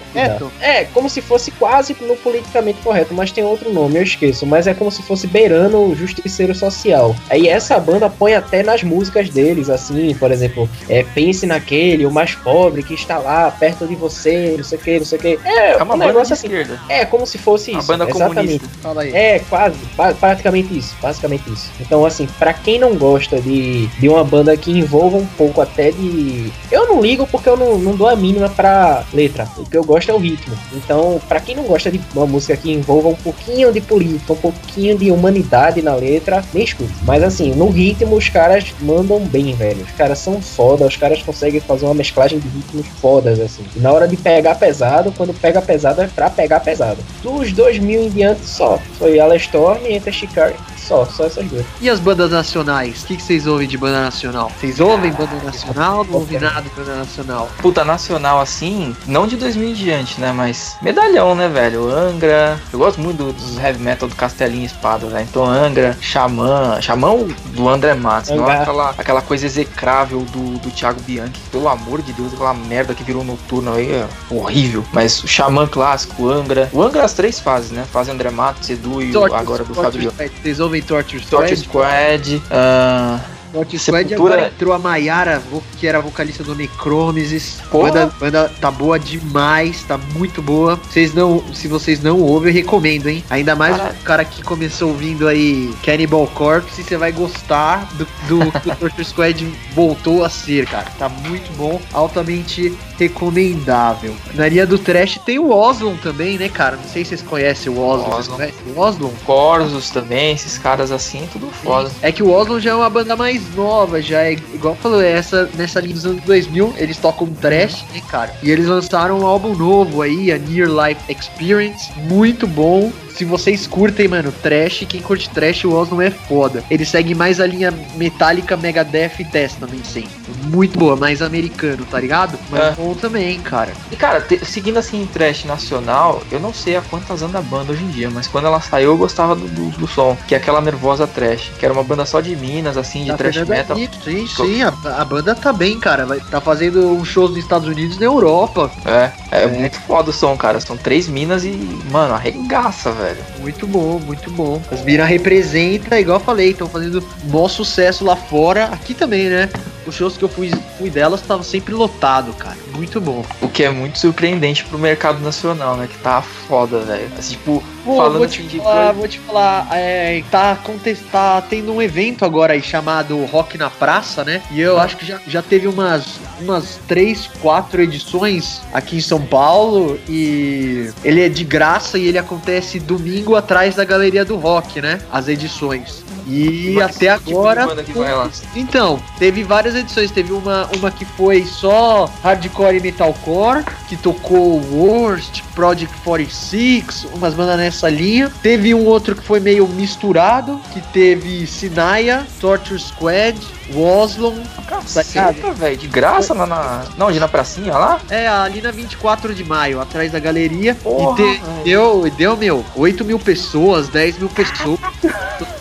É, como se fosse quase no politicamente correto, mas tem outro nome, eu esqueço. Mas é como se fosse beirando o justiceiro social. Aí essa banda põe até nas músicas deles, assim, por exemplo, é, pense naquele, o mais pobre que está lá perto de você, não sei o que, não sei o que. É, É uma um banda negócio de assim. esquerda. É, como se fosse Uma isso. banda exatamente. comunista. Fala aí. É, quase, praticamente isso, basicamente isso. Então, assim, pra quem não gosta de, de uma banda que envolva um pouco até de. Eu não ligo porque eu não, não dou a mínima pra letra. O que eu gosto é o ritmo. Então, pra quem não gosta de uma música que envolva um pouquinho de política, um pouquinho de humanidade na letra, nem escute. Mas, assim, no ritmo os caras mandam bem, velho. Os caras são foda, os caras conseguem fazer uma mesclagem de ritmos fodas, assim. E na hora de pegar pesado, quando pega pesado é pra pegar pesado. Dos 2000 em diante só. Foi Alestorm e Enter Shikari. Só, só essas duas. E as bandas nacionais? O que, que vocês ouvem de banda nacional? Vocês ouvem banda nacional? Não ouvem nada de banda nacional. Puta, nacional assim, não de 2000 em diante, né? Mas medalhão, né, velho? Angra. Eu gosto muito do- dos heavy metal do Castelinho e Espada, né? Então Angra, Xamã. Xamã do André Matos, não Angra. aquela, aquela coisa execrável do, do Thiago Bianchi. Pelo amor de Deus, aquela merda que virou noturno aí é horrível. Mas o Xamã clássico, Angra. O Angra as três fases, né? Fase André Matos, Edu e o agora do Fábio. Vocês ouvem Torture Torture Squad? Squad. ah, Torture Squad Sepultura- agora entrou a Mayara, vo- que era vocalista do Necromesis. Banda, banda tá boa demais, tá muito boa. Vocês não, se vocês não ouvem, eu recomendo, hein? Ainda mais o cara que começou ouvindo aí Cannibal Corpse, você vai gostar do, do que o Torture Squad voltou a ser, cara. Tá muito bom, altamente recomendável. Na linha do trash tem o Oslon também, né, cara? Não sei se vocês conhecem o Oslon. Vocês Oslon. conhecem o Oslon? Corsos também, esses caras assim, tudo foda. É que o Oslon já é uma banda mais nova, já é igual falou, é essa nessa linha dos anos 2000, eles tocam trash, né, cara? E eles lançaram um álbum novo aí, a Near Life Experience, muito bom. Se vocês curtem, mano, trash, quem curte trash, o Oslon é foda. Ele segue mais a linha Metallica, Megadeth e Testament, sempre. Muito boa, mais americano, tá ligado? Mas É. bom também, cara. E cara, te- seguindo assim em trash nacional, eu não sei a quantas anda a banda hoje em dia, mas quando ela saiu eu gostava do, do, do som, que é aquela nervosa trash, que era uma banda só de Minas, assim, de Tá trash metal. Nito, Sim, sim, a, a banda tá bem, cara. Vai, tá fazendo uns shows nos Estados Unidos e na Europa. É, é, É. muito foda o som, cara. São três minas e, mano, arregaça, velho. Muito bom, muito bom. As minas representa, igual eu falei, estão fazendo bom sucesso lá fora. Aqui também, né? Os shows que eu fui, fui delas estavam sempre lotado, cara. Muito bom. O que é muito surpreendente pro mercado nacional, né? Que tá foda, velho. Assim, tipo, Pô, falando vou te assim falar, coisa- vou te falar, é, tá, aconte- tá tendo um evento agora aí chamado Rock na Praça, né? E eu acho que já, já teve umas umas três, quatro edições aqui em São Paulo e ele é de graça e ele acontece domingo atrás da Galeria do Rock, né? As edições. E até tipo agora. lá? Então, teve várias edições. Teve uma, uma que foi só hardcore e metalcore, que tocou Worst, Project 46, umas bandas nessa linha. Teve um outro que foi meio misturado, que teve Sinaya, Torture Squad, Woslon. Caceta, velho, de graça lá na. Não, de na pracinha lá? É, ali na 24 de maio, atrás da galeria. Porra, e te- deu, deu, meu, 8 mil pessoas, 10 mil pessoas.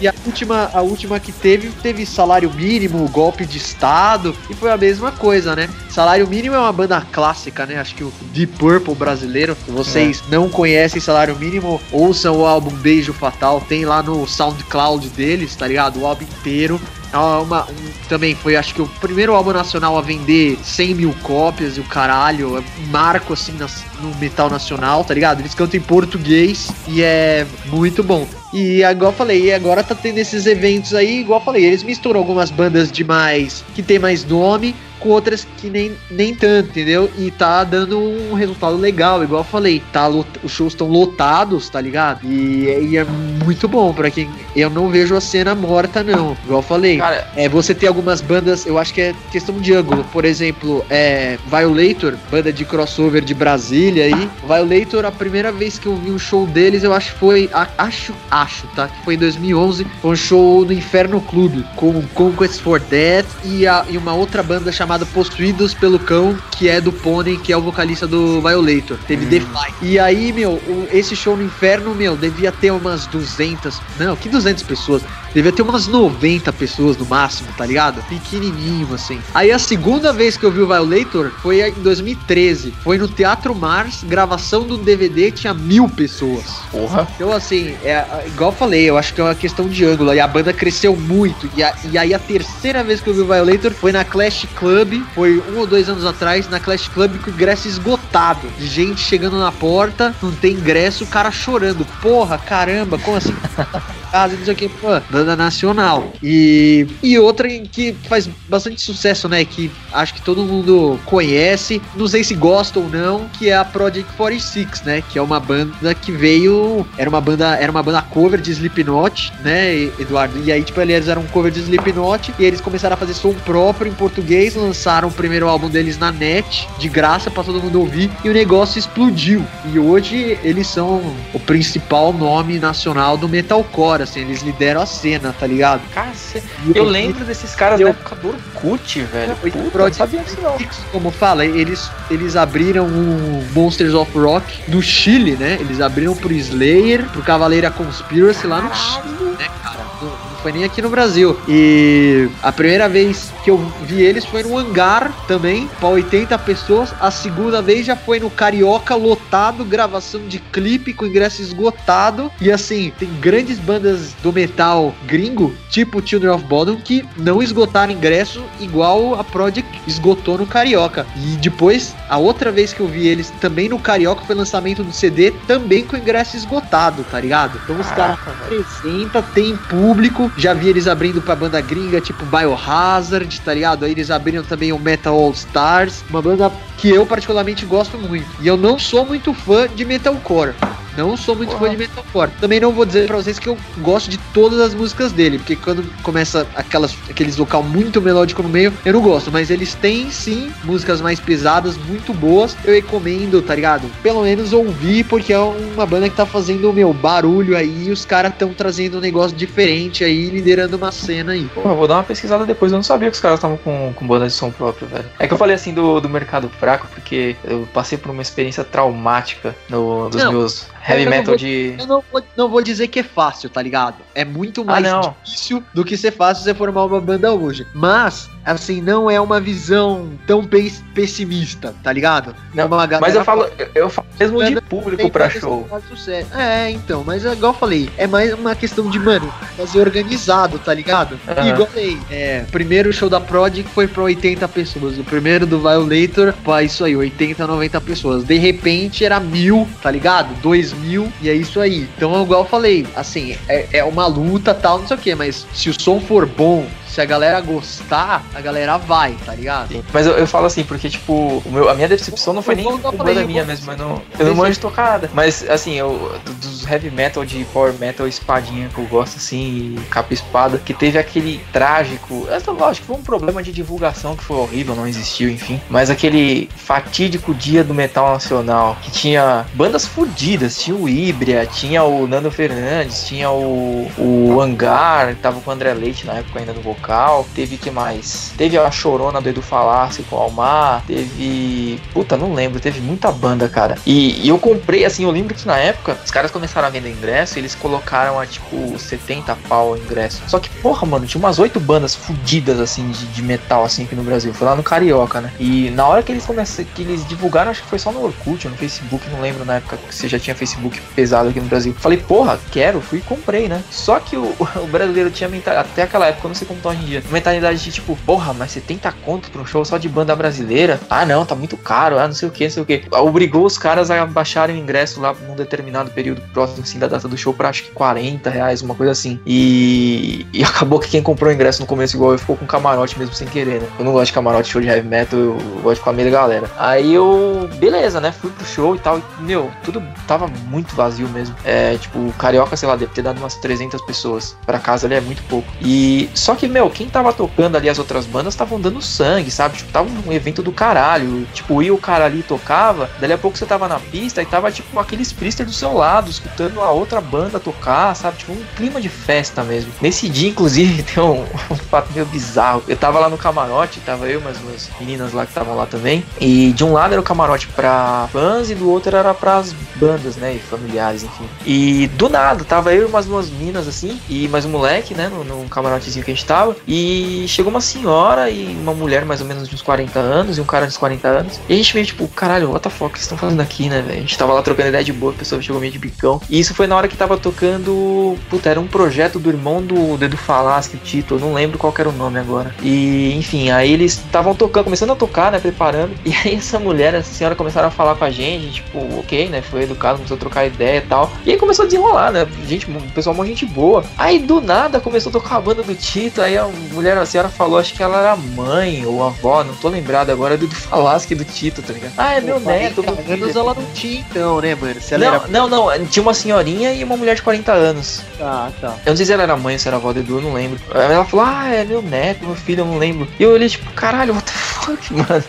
E a última, a última que teve, teve salário mínimo, golpe de estado, e foi a mesma coisa, né? Salário mínimo é uma banda clássica, né? Acho que o Deep Purple brasileiro. Se vocês não conhecem Salário Mínimo, ouçam o álbum Beijo Fatal, tem lá no SoundCloud deles, tá ligado? O álbum inteiro. É uma- um- também foi, acho que, o primeiro álbum nacional a vender 100 mil cópias e o caralho. É um marco, assim, nas- no metal nacional, tá ligado? Eles cantam em português e é muito bom. E eu falei, agora tá tendo esses eventos aí, igual falei, eles misturam algumas bandas de mais. que tem mais nome. Com outras que nem, nem tanto, entendeu? E tá dando um resultado legal, igual eu falei. Tá, os shows estão lotados, tá ligado? E, e é muito bom pra quem. Eu não vejo a cena morta, não. Igual eu falei. Cara, É, você tem algumas bandas, eu acho que é questão de ângulo. Por exemplo, é Violator, banda de crossover de Brasília aí. Violator, a primeira vez que eu vi um show deles, eu acho que foi. a- Acho, acho, tá? Que foi em 2011. Foi um show no Inferno Clube com Conquest for Death e, a- e uma outra banda chamada Possuídos pelo Cão, que é do Pony, que é o vocalista do Violator. Teve Hum. The Fight. E aí, meu, esse show no Inferno, meu, devia ter umas 200. Não, que 200 pessoas? Devia ter umas 90 pessoas no máximo, tá ligado? Pequenininho, assim. Aí a segunda vez que eu vi o Violator foi em 2013. Foi no Teatro Mars, gravação do DVD, tinha mil pessoas. porra. Então, assim, é, igual eu falei, eu acho que é uma questão de ângulo. E a banda cresceu muito. E, a- e aí a terceira vez que eu vi o Violator foi na Clash Club. Foi um ou dois anos atrás, na Clash Club com o ingresso esgotado. De gente chegando na porta, não tem ingresso, o cara chorando. Porra, caramba, como assim? casa, não sei o que, pô, banda nacional. E, e outra que faz bastante sucesso, né? Que acho que todo mundo conhece, não sei se gosta ou não, que é a Project 46, né? Que é uma banda que veio. Era uma banda, era uma banda cover de Slipknot, né, Eduardo? E aí, tipo, eles eram um cover de Slipknot e eles começaram a fazer som próprio em português, lançaram o primeiro álbum deles na net, de graça pra todo mundo ouvir, e o negócio explodiu. E hoje eles são o principal nome nacional do metalcore, assim, eles lideram a cena, tá ligado? E Eu aí, lembro desses caras eu- da época do Orkut, velho. Foi Puta, não sabia disso não. Como fala, eles, eles abriram o Monsters of Rock no Chile, né? Eles abriram pro Slayer, pro Cavaleira Conspiracy lá no Chile, né, cara? Nem aqui no Brasil. E a primeira vez que eu vi eles foi no hangar também, pra 80 pessoas. A segunda vez já foi no Carioca lotado, gravação de clipe com ingresso esgotado. E assim, tem grandes bandas do metal gringo, tipo Children of Bodom, que não esgotaram ingresso igual a Project esgotou no Carioca. E depois, a outra vez que eu vi eles também no Carioca foi lançamento do CD, também com ingresso esgotado, tá ligado? Então os caras Caraca, velho. apresenta, tem público. Já vi eles abrindo pra banda gringa, tipo Biohazard, tá ligado? Aí eles abriram também o Metal All Stars, uma banda que eu particularmente gosto muito. E eu não sou muito fã de metalcore. Não sou muito Porra. fã de metalcore. Também não vou dizer pra vocês que eu gosto de todas as músicas dele, porque quando começa aquelas, aqueles vocal muito melódico no meio, eu não gosto. Mas eles têm sim músicas mais pesadas, muito boas. Eu recomendo, tá ligado? Pelo menos ouvir, porque é uma banda que tá fazendo o meu barulho aí. E os caras estão trazendo um negócio diferente aí, liderando uma cena aí. Pô, eu vou dar uma pesquisada depois. Eu não sabia que os caras estavam com, com banda de som próprio, velho. É que eu falei assim do, do mercado fraco, porque eu passei por uma experiência traumática no, dos Não, meus heavy eu metal vou- de. Eu não vou, não vou dizer que é fácil, tá ligado? É muito mais não. difícil do que ser fácil você formar uma banda hoje. Mas, assim, não é uma visão tão pes- pessimista, tá ligado? Não, a Mas eu falo, eu, falo mesmo de público pra show. sucesso. É, então, mas é igual eu falei, é mais uma questão de, mano, fazer organizado, tá ligado? E igual eu falei, é, primeiro show da Prodigy foi pra 80 pessoas, o primeiro do Violator, pra isso aí, 80, 90 pessoas. De repente era mil, tá ligado? Dois mil, e é isso aí. Então, igual eu falei, assim, é, é uma luta tal, não sei o que, mas se o som for bom, se a galera gostar, a galera vai, tá ligado? Sim. Mas eu, eu falo assim, porque, tipo, o meu, a minha decepção não foi nem culpa da minha mesmo, eu não, eu não manjo nada. Mas, assim, eu, dos heavy metal de power metal espadinha que eu gosto, assim, capa espada, que teve aquele trágico, essa, lógico, foi um problema de divulgação que foi horrível, não existiu, enfim. Mas aquele fatídico dia do metal nacional, que tinha bandas fodidas, tinha o Híbria, tinha o Nando Fernandes, tinha o, o Hangar, tava com o André Leite na época ainda no vocal. Teve que mais? Teve a Chorona do Edu Falassi com o Almar. Teve. Puta, não lembro. Teve muita banda, cara. E, e eu comprei, assim, eu lembro que na época os caras começaram a vender ingresso e eles colocaram a tipo 70 pau o ingresso. Só que, porra, mano, tinha umas oito bandas fudidas, assim, de, de metal, assim, aqui no Brasil. Foi lá no Carioca, né? E na hora que eles começaram, que eles divulgaram, acho que foi só no Orkut, no Facebook, não lembro na época que você já tinha Facebook pesado aqui no Brasil. Falei, porra, quero, fui e comprei, né? Só que o, o brasileiro tinha mentalidade, até aquela época, eu não sei como tá hoje em dia, mentalidade de tipo, porra, mas 70 conto pra um show só de banda brasileira? Ah, não, tá muito caro, ah, não sei o que, não sei o que. Obrigou os caras a baixarem o ingresso lá num determinado período próximo, assim, da data do show pra acho que 40 reais, uma coisa assim. E, e acabou que quem comprou o ingresso no começo igual eu ficou com camarote mesmo sem querer, né? Eu não gosto de camarote show de heavy metal, eu gosto com a meia galera. Aí eu, beleza, né? Fui pro show e tal. E, meu, tudo tava muito vazio mesmo. É, tipo, Carioca, sei lá, deve ter dado umas 300 pessoas. Pra casa ali é muito pouco. E só que, meu, quem tava tocando ali as outras bandas estavam dando sangue, sabe? Tipo, tava um evento do caralho. Tipo, ia o cara ali tocava, dali a pouco você tava na pista e tava, tipo, aqueles priester do seu lado, escutando a outra banda tocar, sabe? Tipo, um clima de festa mesmo. Nesse dia, inclusive, tem um, um fato meio bizarro. Eu tava lá no camarote, tava eu e mais duas meninas lá que estavam lá também. E de um lado era o camarote pra fãs e do outro era pras bandas, né? E familiares, enfim. E do nada, tava eu e umas duas meninas assim, e mais um moleque, né? No camarotezinho que a gente tava. E chegou uma senhora e uma mulher mais ou menos de uns 40 anos e um cara de uns 40 anos. E a gente meio tipo, caralho, what the fuck, vocês estão fazendo aqui, né, velho? A gente tava lá trocando ideia de boa, a pessoa chegou meio de bicão. E isso foi na hora que tava tocando. Puta, era um projeto do irmão do Dedo Falasque, Tito, eu não lembro qual era o nome agora. E, enfim, aí eles estavam tocando, começando a tocar, né, preparando. E aí essa mulher, essa senhora começaram a falar com a gente, tipo, ok, né, foi educado, começou a trocar ideia e tal. E aí começou a desenrolar, né, gente, pessoal, uma gente boa. Aí do nada começou a tocar a banda do Tito, aí a mulher, a senhora falou, acho que ela era mãe ou avó, não tô lembrado agora, do, do Falasque do Tito, tá ligado? Ah, é meu neto, meu filho. anos ela não tinha então, né, mano? Se ela Não, não, não, tinha uma senhorinha e uma mulher de 40 anos. era... Ah, tá. Eu não sei se ela era mãe ou se era avó do Edu, eu não lembro. Ela falou, ah, é meu neto, meu filho, eu não lembro. E eu olhei, tipo, caralho, what the fuck, mano.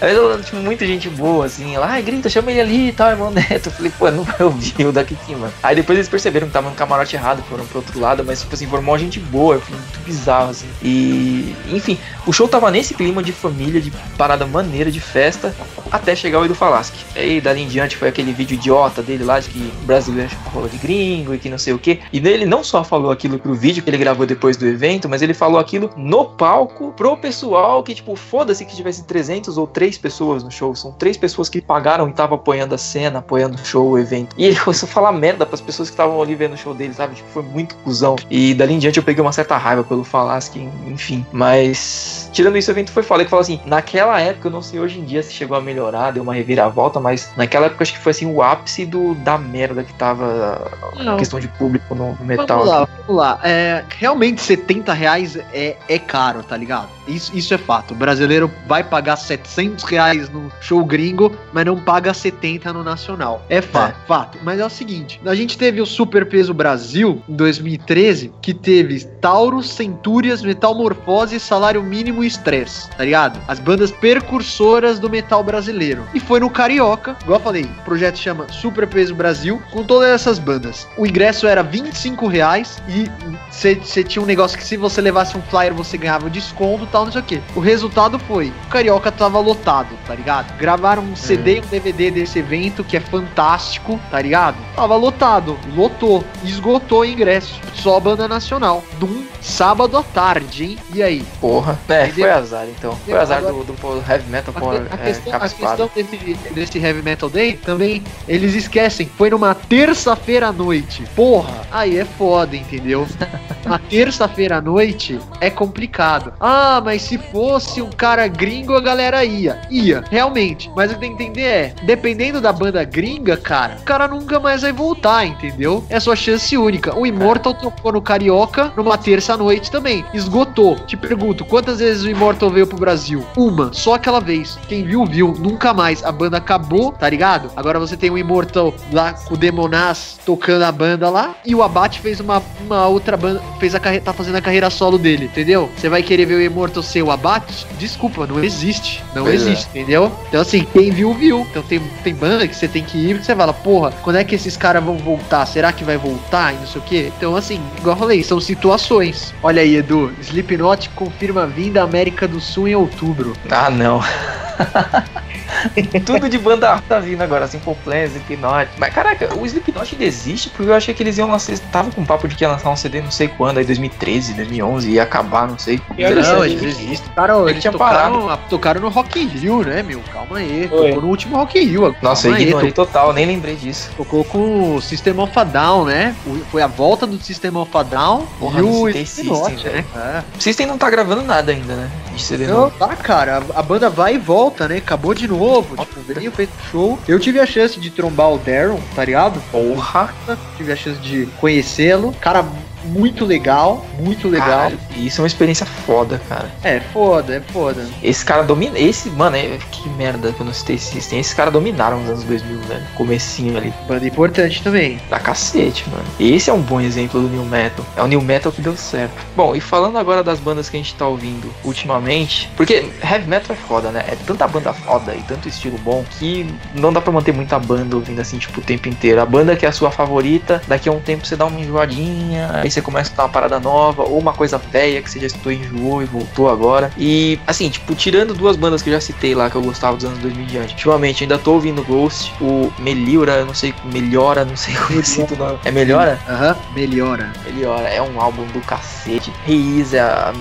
Aí ela, tipo, muita gente boa, assim. Ela, ai, grita, chama ele ali e tal, meu neto. Eu falei, pô, não vai ouvir o daqui aqui, mano. Aí depois eles perceberam que tava no camarote errado, foram pro outro lado, mas, tipo assim, foram uma gente boa, foi muito bizarro, assim. E, enfim, o show tava nesse clima de família, de parada maneira, de festa, até chegar o Edu Falaschi. Aí, dali em diante, foi aquele vídeo idiota dele lá, de que brasileiro falou de gringo e que não sei o que. E ele não só falou aquilo pro vídeo que ele gravou depois do evento, mas ele falou aquilo no palco pro pessoal que, tipo, foda-se que tivesse 300 ou 3 pessoas no show. São três pessoas que pagaram e estavam apoiando a cena, apoiando o show, o evento. E ele começou a falar merda pras pessoas que estavam ali vendo o show dele, sabe? Tipo, foi muito cuzão. E dali em diante eu peguei uma certa raiva pelo Falaschi, enfim. Mas, tirando isso, o evento foi falei que falou assim, naquela época, eu não sei hoje em dia se chegou a melhorar, deu uma reviravolta, mas naquela época acho que foi assim o ápice do, da merda que tava a questão de público no metal. Vamos lá, vamos lá. É, realmente 70 reais é, é caro, tá ligado? Isso, isso é fato. O brasileiro vai pagar 700 reais no show gringo, mas não paga 70 no nacional. É fato, fato. Mas é o seguinte: a gente teve o Super Peso Brasil em 2013, que teve Taurus, Centúrias, Metalmorfose, Salário Mínimo e Stress, tá ligado? As bandas percursoras do metal brasileiro. E foi no Carioca, igual eu falei, o projeto chama Super Peso Brasil, com todas essas bandas. O ingresso era 25 reais e você tinha um negócio que se você levasse um flyer você ganhava desconto e tal, não sei o que. O resultado foi, o Carioca tava lotado, tá ligado? Gravaram um CD e um DVD desse evento que é fantástico, tá ligado? Tava lotado, lotou, esgotou o ingresso. Só banda nacional. Num sábado à tarde, hein? E aí? Porra. É, Entendeu? foi azar então. Foi azar Agora- do, do heavy metal A, por que- a é, questão, capa a questão desse, desse Heavy Metal Day também, eles esquecem, foi numa terça-feira à noite. Porra, aí é foda, entendeu? Na terça-feira à noite é complicado. Ah, mas se fosse um cara gringo, a galera ia. Ia, realmente. Mas o que tem que entender é, dependendo da banda gringa, cara, o cara nunca mais vai voltar, entendeu? É sua chance única. O Immortal tocou no Carioca numa terça-noite também. Esgotou. Te pergunto, quantas vezes o Immortal veio pro Brasil? Uma, só aquela vez. Quem viu, viu. Nunca mais. A banda acabou, tá ligado? Agora você tem o Immortal lá com o Demonaz tocando a banda lá. E o Abate fez uma, uma outra banda. Fez a carreira. tá fazendo a carreira solo dele, entendeu? Você vai querer ver o Immortal ser o Abate? Desculpa, não existe. Não Pois é. existe, entendeu? Então assim, quem viu, viu. Então tem, tem banda que você tem que ir, você fala, porra, quando é que esses caras vão voltar? Será que vai voltar? E não sei o quê. Então, assim, igual eu falei, são situações. Olha aí, Edu, Slipknot confirma vinda à América do Sul em outubro. Ah, não. Tudo de banda tá vindo agora, assim, Simple Plan, Slipknot. Mas caraca, o Slipknot ainda existe porque eu achei que eles iam lançar. Tava com papo de que ia lançar um CD não sei quando, aí 2013, 2011, ia acabar, não sei. E não, eles gente, existem. Cara, Ele eles tinha tocaram, tocaram no Rock in Rio, né, meu? Calma aí. Foi. Tocou no último Rock in Rio. Nossa, eu ignorei total, nem lembrei disso. Tocou com o System of a Down, né? Foi a volta do System of a Down Porra, e não o Slipknot, System, né? É. System não tá gravando nada ainda, né? De CD Não, novo. tá, cara. A a banda vai e volta, né? Acabou de novo. Tipo, veio, fez show. Eu tive a chance de trombar o Darren, tá ligado? Porra! Tive a chance de conhecê-lo. Cara, muito legal. Muito legal. Caralho, isso é uma experiência foda, cara. É, foda, é foda. Esse cara domina. Esse, mano, é... que merda que eu não citei System. Esse cara dominaram nos anos 2000, velho. Comecinho ali. Banda importante também. Da cacete, mano. Esse é um bom exemplo do New Metal. É o New Metal que deu certo. Bom, e falando agora das bandas que a gente tá ouvindo ultimamente, porque Heavy Metal é foda, né? É tanta banda foda e tanto estilo bom que não dá pra manter muita banda ouvindo assim, tipo, o tempo inteiro. A banda que é a sua favorita, daqui a um tempo você dá uma enjoadinha, aí você começa a uma parada nova, ou uma coisa velha que você já escutou enjoou e voltou agora. E, assim, tipo, tirando duas bandas que eu já citei lá, que eu gostava dos anos 2000 em diante, ultimamente ainda tô ouvindo Ghost, o Meliora, não sei, Melhora, não sei como eu sinto o nome. É Melhora? Aham, melhora. Melhora, é um álbum do cacete. Reis é a,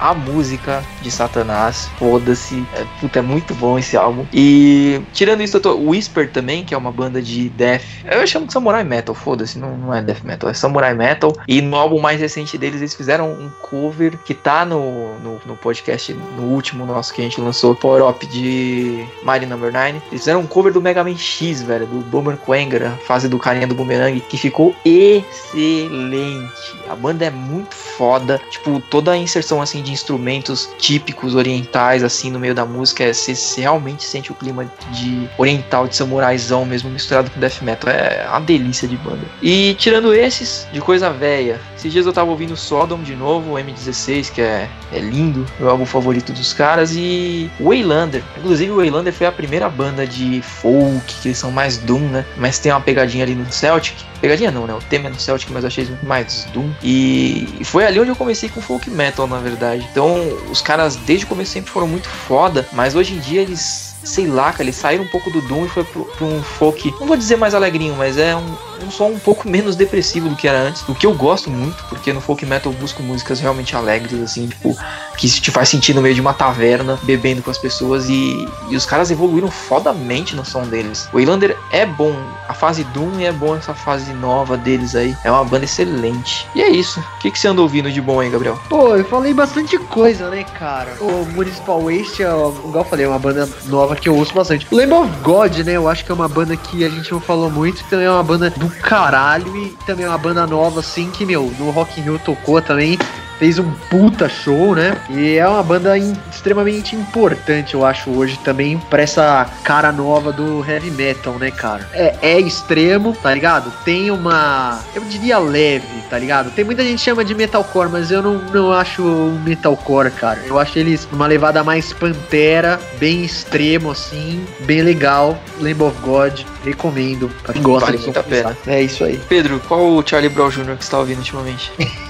a música de Satanás. Foda-se. É, puta, é muito bom esse álbum. E tirando isso, eu tô. Whisper também, que é uma banda de death. Eu chamo de Samurai Metal, foda-se, não, não é death metal, é Samurai Metal. E no álbum mais recente deles, eles fizeram um cover que tá no, no, no podcast, no último nosso que a gente lançou, Power Up de Mighty Number 9. Eles fizeram um cover do Mega Man X, velho, do Boomer Quengar, a fase do carinha do Boomerang, que ficou excelente. A banda é muito foda. Tipo, toda a inserção assim de instrumentos típicos orientais assim no meio da música, é, você você realmente sente o clima de oriental, de samuraizão mesmo misturado com death metal. É uma delícia de banda. E tirando esses, de coisa velha, esses dias eu tava ouvindo Sodom de novo, o M16, que é, é lindo, meu álbum favorito dos caras, e Waylander. Inclusive, o Waylander foi a primeira banda de folk, que eles são mais Doom, né? Mas tem uma pegadinha ali no Celtic. Pegadinha não, né? O tema é no Celtic, mas eu achei muito mais Doom. E foi ali onde eu comecei com folk metal, na verdade. Então, os caras desde o começo sempre foram muito foda, mas hoje em dia eles sei lá, cara, eles saíram um pouco do Doom e foi pro, um folk, não vou dizer mais alegrinho, mas é um, um som um pouco menos depressivo do que era antes, o que eu gosto muito, porque no folk metal eu busco músicas realmente alegres, assim, tipo, que te faz sentir no meio de uma taverna, bebendo com as pessoas, e, e os caras evoluíram fodamente no som deles. O Waylander é bom, a fase Doom é bom essa fase nova deles aí, é uma banda excelente. E é isso, o que, que você anda ouvindo de bom aí, Gabriel? Pô, eu falei bastante coisa, né, cara? O Municipal Waste, é, igual eu falei, é uma banda nova que eu ouço bastante. Lamb of God, né, eu acho que é uma banda que a gente não falou muito, também é uma banda do caralho e também é uma banda nova, assim, que, meu, no Rock in Rio tocou também. Fez um puta show, né? E é uma banda in- extremamente importante, eu acho, hoje também pra essa cara nova do heavy metal, né, cara? É, é extremo, tá ligado? Tem uma. Eu diria leve, tá ligado? Tem muita gente que chama de metalcore, mas eu não, não acho um metalcore, cara. Eu acho eles uma levada mais pantera, bem extremo, assim, bem legal. Lamb of God, recomendo. Pra quem gosta Vale de muito a pena. É isso aí. Pedro, qual o Charlie Brown Jr. que você tá ouvindo ultimamente?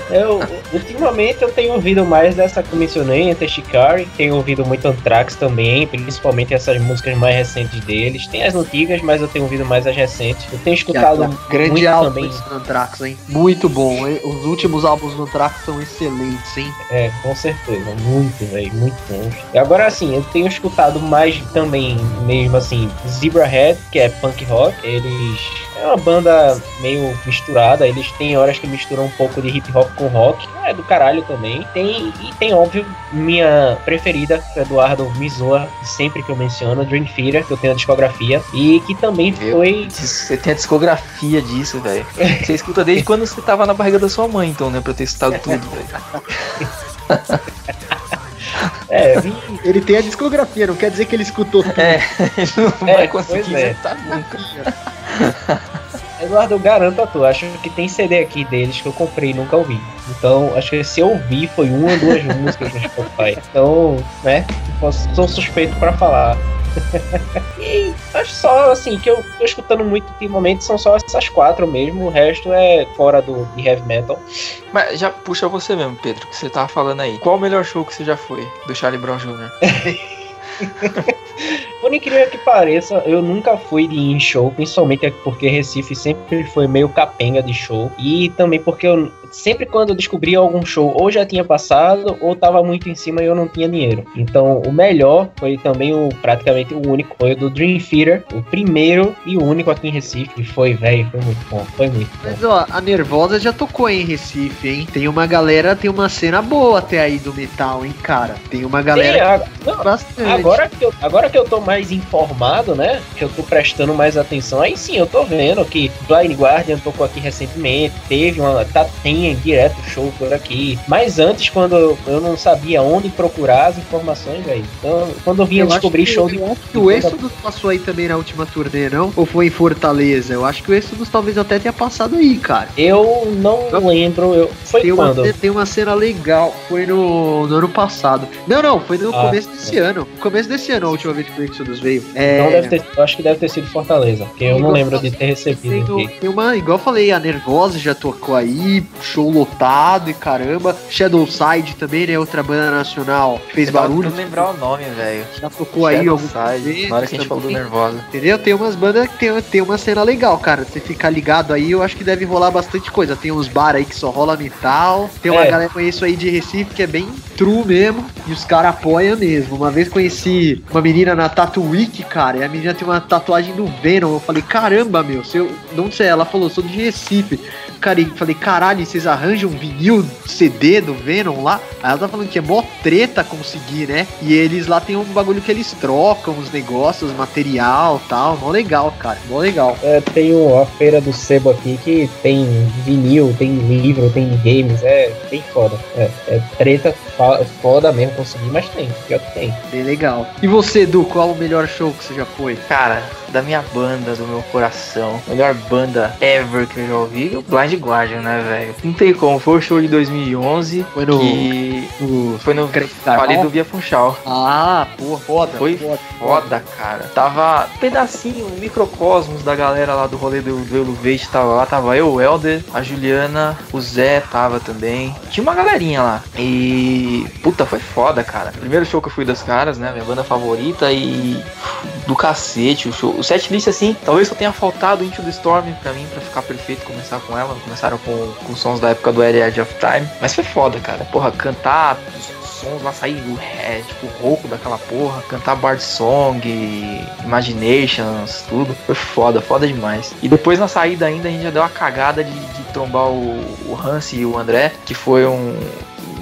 Eu, ultimamente eu tenho ouvido mais dessa que eu mencionei, Enter Shikari, tenho ouvido muito Anthrax também, principalmente essas músicas mais recentes deles. Tem as antigas, mas eu tenho ouvido mais as recentes. Eu tenho escutado grande muito álbum também. do Anthrax, hein? Muito bom. hein? Os últimos álbuns do Anthrax são excelentes, hein? É, com certeza, muito, velho, muito bons. E agora assim, eu tenho escutado mais também, mesmo assim, Zebrahead, que é punk rock. Eles é uma banda meio misturada. Eles têm horas que misturam um pouco de hip hop com rock. É do caralho também. Tem, e tem, óbvio, minha preferida, Eduardo Mizoa, sempre que eu menciono, Dream Theater, que eu tenho a discografia. E que também Meu, foi. Você tem a discografia disso, velho. Você escuta desde quando você tava na barriga da sua mãe, então, né? Pra eu ter escutado tudo, velho. É, Ele tem a discografia, não quer dizer que ele escutou tudo. É, ele não É, vai conseguir é. nunca. Eduardo, eu garanto a tu, acho que tem CD aqui deles que eu comprei e nunca ouvi. Então, acho que se eu ouvi foi uma ou duas músicas no Spotify. Então, né, sou suspeito pra falar. e acho só, assim, que eu tô escutando muito ultimamente são só essas quatro mesmo, o resto é fora do de heavy metal. Mas já puxa você mesmo, Pedro, que você tava falando aí. Qual o melhor show que você já foi do Charlie Brown Jr.? Por incrível que pareça, eu nunca fui de em show, principalmente porque Recife sempre foi meio capenga de show. E também porque eu sempre quando eu descobria algum show, ou já tinha passado, ou tava muito em cima e eu não tinha dinheiro. Então, o melhor foi também o praticamente o único, foi o do Dream Theater, o primeiro e o único aqui em Recife. E foi, velho, foi muito bom, foi muito bom. Mas ó, a Nervosa já tocou em Recife, hein? Tem uma galera, tem uma cena boa até aí do metal, hein, cara? Tem uma galera Tem, a- não, bastante. Agora que, eu, agora que eu tô mais informado, né? Que eu tô prestando mais atenção, aí sim eu tô vendo que Blind Guardian tocou aqui recentemente, teve uma. Tá, tem direto show por aqui. Mas antes, quando eu, eu não sabia onde procurar as informações, velho. Então, quando eu vinha Eu descobrir show de. eu acho que o Exodus passou aí também na última turnê, não? Ou foi em Fortaleza? Eu acho que o Exodus talvez até tenha passado aí, cara. Eu não Eu- lembro. Eu, foi Tem uma, quando? tem uma cena legal, foi no, no ano passado. Não, não, foi no Ah, começo desse ano. No começo desse ano, a última vez que o Exodus veio. É, Não deve ter, eu acho que deve ter sido Fortaleza, porque eu não lembro de ter recebido aqui. tem uma, igual eu falei, a Nervosa já tocou aí, show lotado e caramba. Shadowside também, né? Outra banda nacional que fez Eu barulho. tentando lembrar o nome, velho. Já tocou aí algumas Shadowside, vezes Na hora que a gente falou do. Nervosa. Entendeu? Tem umas bandas que tem, tem uma cena legal, cara. Você ficar ligado aí, eu acho que deve rolar bastante coisa. Tem uns bar aí que só rola metal. Tem uma É. galera que conheço aí de Recife que é bem true mesmo. E os caras apoiam mesmo. Uma vez conheci uma menina na Tattoo Week, cara. E a menina tem uma tatuagem do Venom. Eu falei, caramba, meu. Se eu, não sei, ela falou, sou de Recife. Cara, e falei, caralho, vocês arranjam um vinil CD do Venom lá? Aí ela tá falando que é mó treta conseguir, né? E eles lá tem um bagulho que eles trocam os negócios, material tal. Mó legal, cara. Mó legal. É, tem a feira do sebo aqui que tem vinil, tem livro, tem games, é bem foda. É, é treta foda mesmo conseguir, mas tem, pior que tem. Bem legal. E você, Edu, qual o melhor show que você já foi? Cara, da minha banda, do meu coração, melhor banda ever que eu já ouvi, o Blind Guardian, né, velho? Não tem como, foi o show de 2011, Foi no. que no... foi no falei do Via Funchal. Ah, pô, foda. Foi foda. Foda, cara. Tava um pedacinho, um microcosmos da galera lá do rolê do, do Eluvate tava lá. Tava eu, o Helder, a Juliana, o Zé tava também. Tinha uma galerinha lá. E. Puta, foi foda, cara. Primeiro show que eu fui das caras, né? Minha banda favorita e. Do cacete o. O setlist, assim, talvez só tenha faltado Into the Storm pra mim, pra ficar perfeito começar com ela. Começaram com, com sons da época do Edge of Time. Mas foi foda, cara. Porra, cantar sons lá, sair o é, tipo, rouco daquela porra, cantar Bard Song, Imaginations, tudo. Foi foda, foda demais. E depois na saída ainda a gente já deu uma cagada de, de trombar o, o Hans e o André, que foi um.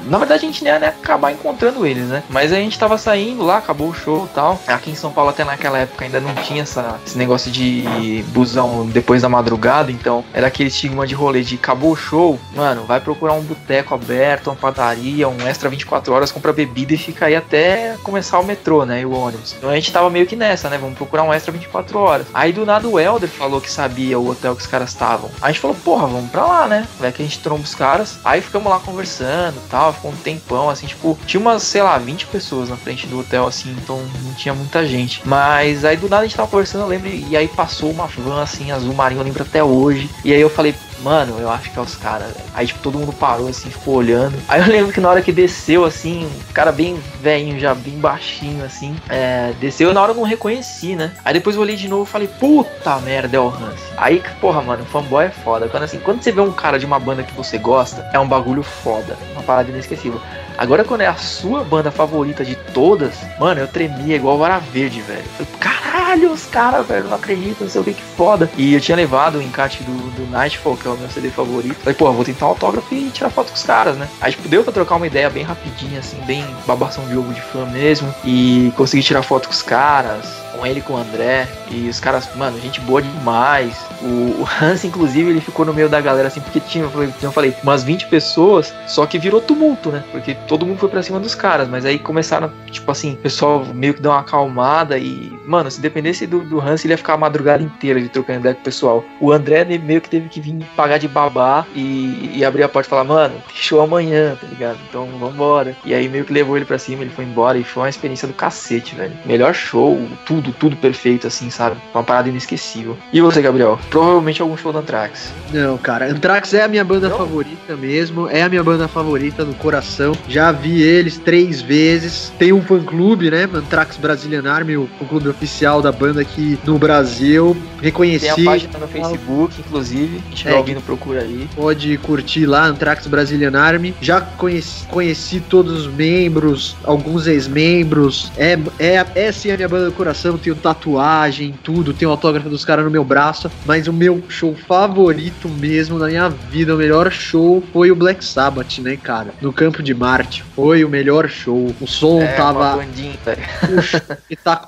Na verdade, a gente nem ia acabar encontrando eles, né? Mas a gente tava saindo lá, acabou o show e tal. Aqui em São Paulo, até naquela época, ainda não tinha essa, esse negócio de busão depois da madrugada. Então, era aquele estigma de rolê de acabou o show, mano, vai procurar um boteco aberto, uma padaria, um extra 24 horas, compra bebida e fica aí até começar o metrô, né? E o ônibus. Então a gente tava meio que nessa, né? Vamos procurar um extra 24 horas. Aí do nada o Elder falou que sabia o hotel que os caras estavam. A gente falou, porra, vamos pra lá, né? Vai que a gente tromba os caras. Aí ficamos lá conversando tal, ficou um tempão, assim, tipo, tinha umas, sei lá, 20 pessoas na frente do hotel, assim, então não tinha muita gente. Mas aí do nada a gente tava conversando, eu lembro, e aí passou uma van, assim, azul marinho, eu lembro até hoje. E aí eu falei, mano, eu acho que é os caras. velho. Aí, tipo, todo mundo parou, assim, ficou olhando. Aí eu lembro que na hora que desceu, assim, um cara bem velhinho, já bem baixinho, assim, é, desceu, na hora eu não reconheci, né? Aí depois eu olhei de novo e falei, puta merda, é o Hans. Aí, porra, mano, fanboy é foda. Quando, assim, quando você vê um cara de uma banda que você gosta, é um bagulho foda. Uma parada inesquecível. Agora, quando é a sua banda favorita de todas, mano, eu tremia igual vara verde, velho. Eu, caralho, os caras, velho, não acredito, não sei o que, que foda. E eu tinha levado o encarte do, do Nightfall, que é o meu CD favorito. Falei, pô, vou tentar um autógrafo e tirar foto com os caras, né? Aí, tipo, deu pra trocar uma ideia bem rapidinha, assim, bem babação de jogo de fã mesmo. E consegui tirar foto com os caras com ele com o André. E os caras, mano, gente boa demais. O, Hans, inclusive, ele ficou no meio da galera assim, porque tinha, eu falei, umas 20 pessoas, só que virou tumulto, né? Porque todo mundo foi pra cima dos caras. Mas aí começaram, tipo assim, o pessoal meio que deu uma acalmada. E, mano, se dependesse do, do Hans, ele ia ficar a madrugada inteira de trocando ideia com o pessoal. O André meio que teve que vir pagar de babá e, e abrir a porta e falar, mano, show amanhã, tá ligado? Então vambora. E aí meio que levou ele pra cima, ele foi embora e foi uma experiência do cacete, velho. Melhor show, tudo, tudo perfeito, assim, sabe? Uma parada inesquecível. E você, Gabriel? Provavelmente algum show do Anthrax. Não, cara, Anthrax é a minha banda Não? favorita mesmo, é a minha banda favorita no coração. Já vi eles três vezes. Tem um fã clube, né? Anthrax Brazilian Army, o clube oficial da banda aqui no Brasil. Reconheci. Tem a página no Facebook, inclusive. A gente é, procura aí. Pode curtir lá, Anthrax Brazilian Army. Já conheci, conheci todos os membros, alguns ex-membros. É, é, é sim a minha banda do coração. Tenho tatuagem, tudo. Tenho autógrafo dos caras no meu braço. Mas o meu show favorito mesmo da minha vida, o melhor show foi o Black Sabbath, né, cara? No Campo de Marte. Foi o melhor show. O som é, tava. Bandinha,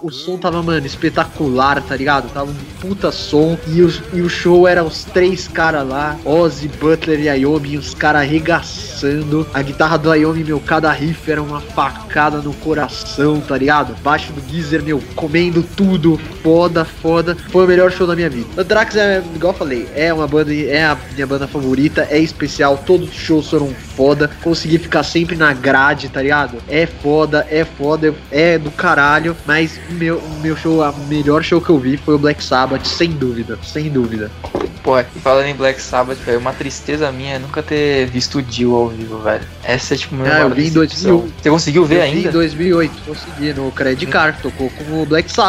o, o som tava, mano, espetacular, tá ligado? Tava um puta som. E, os, e o show era os três caras lá: Ozzy, Butler e Ayomi. Os caras arregaçando. A guitarra do Ayomi, meu, cada riff era uma facada no coração, tá ligado? Baixo do Geezer, meu, comendo tudo. Foda, foda. Foi o melhor show da minha vida. O Drax é, igual eu falei, é uma banda, é a minha banda favorita, é especial. Todos os shows foram foda. Consegui ficar sempre na grade, tá ligado? É foda, é foda, é do caralho. Mas o meu, o meu show, o melhor show que eu vi foi o Black Sabbath, sem dúvida, sem dúvida. Pô, e falando em Black Sabbath, velho, uma tristeza minha é nunca ter visto o Dio ao vivo, velho. Essa é tipo meu ah, eu vi em 2008. Você conseguiu ver eu ainda? Vi em 2008, consegui, no Credit Card. Tocou com o Black Sabbath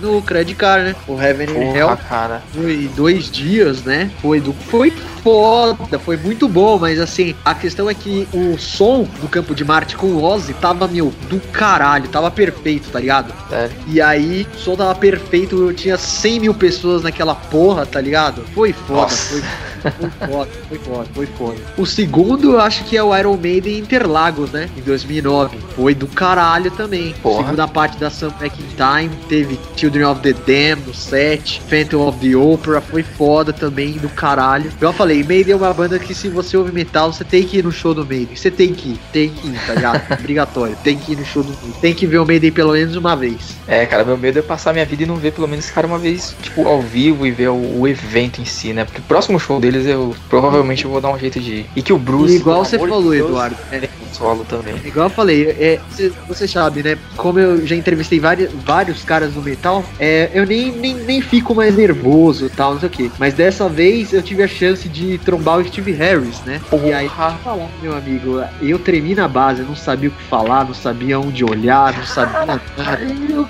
no Credit Card, né? O Heaven and Hell. cara. Foi dois dias, né? Foi, do, foi foda, foi muito bom, mas assim, a questão é que o som do Campo de Marte com o Ozzy tava, meu, do caralho, tava perfeito, tá ligado? Sério? E aí, o som tava perfeito, eu tinha 100 mil pessoas naquela porra, tá ligado? Foi foda, Nossa. foi foi foda, foi foda, foi foda. O segundo, eu acho que é o Iron Maiden Interlagos, né? Em 2009. Foi do caralho também. Porra. Segunda parte da Sun Back in Time. Teve Children of the Damned no set. Phantom of the Opera. Foi foda também, do caralho. Eu falei, Maiden é uma banda que se você ouve metal, você tem que ir no show do Maiden. Você tem que ir, tem que ir, tá ligado? Obrigatório. Tem que ir no show do Maiden. Tem que ver o Maiden pelo menos uma vez. É, cara, meu medo é passar minha vida e não ver pelo menos esse cara uma vez, tipo, ao vivo e ver o, o evento em si, né? Porque o próximo show dele deles eu provavelmente vou dar um jeito de ir. E que o Bruce. E igual você falou, Eduardo. É, solo também. Igual eu falei, é, você sabe, né? Como eu já entrevistei vários, vários caras no metal, é, eu nem, nem, nem fico mais nervoso tal, não sei o que. Mas dessa vez eu tive a chance de trombar o Steve Harris, né? Porra. E aí, falar, meu amigo, eu tremi na base, eu não sabia o que falar, não sabia onde olhar, não sabia nada.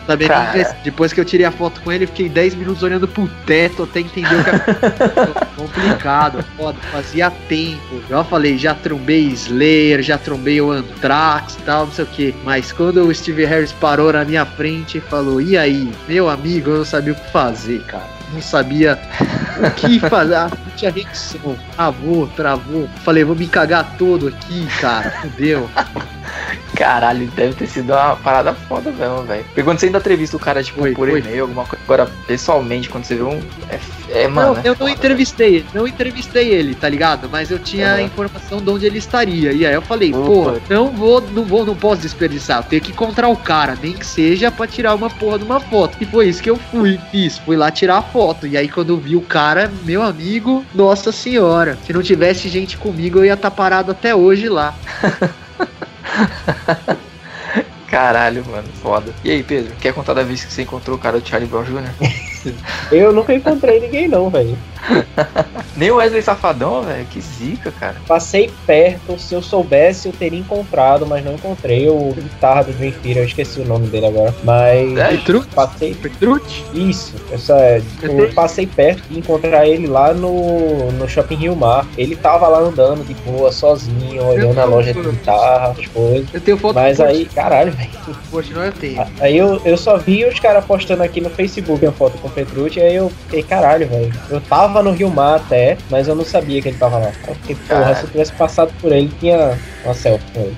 sabia Depois que eu tirei a foto com ele, fiquei 10 minutos olhando pro teto até entender o que complicado, foda, fazia tempo. Eu falei, já trombei Slayer, já trombei o Anthrax e tal, não sei o que. Mas quando o Steve Harris parou na minha frente e falou, e aí, meu amigo, eu não sabia o que fazer, cara. Não sabia o que fazer. Ah, não tinha reação. Travou, travou. Falei, vou me cagar todo aqui, cara. Fudeu. Caralho, deve ter sido uma parada foda mesmo, velho. Porque quando você ainda entrevista o cara, tipo, foi, por foi. e-mail, alguma coisa. Agora, pessoalmente, quando você vê um. É, é mano. Não, é eu não entrevistei ele, não entrevistei ele, tá ligado? Mas eu tinha uhum. a informação de onde ele estaria. E aí eu falei, pô, não vou, não vou, não posso desperdiçar. Eu tenho que encontrar o cara, nem que seja pra tirar uma porra de uma foto. E foi isso que eu fui, fiz. Fui lá tirar a foto. E aí quando eu vi o cara, meu amigo, nossa senhora. Se não tivesse gente comigo, eu ia estar tá parado até hoje lá. Caralho, mano, foda. E aí, Pedro, quer contar da vez que você encontrou o cara do Charlie Brown Jr.? eu nunca encontrei ninguém não, velho. Nem o Wesley Safadão, velho. Que zica, cara. Passei perto, se eu soubesse, eu teria encontrado, mas não encontrei. O guitarra do Dream Theater, eu esqueci o nome dele agora. Mas. É? Passei. Petrucci? Isso, essa é. Eu passei perto de encontrar ele lá no, no Shopping Rio Mar. Ele tava lá andando de boa, sozinho, olhando a loja de guitarra, as coisas. Eu tenho foto Mas aí, caralho, velho. Porsche, não eu tenho. Aí eu, eu só vi os caras postando aqui no Facebook uma foto com o Petrucci, aí eu fiquei, caralho, velho. Eu tava no Rio Mar até, mas eu não sabia que ele tava lá. Eu fiquei, porra, Caralho. se eu tivesse passado por ele, tinha uma selfie com ele.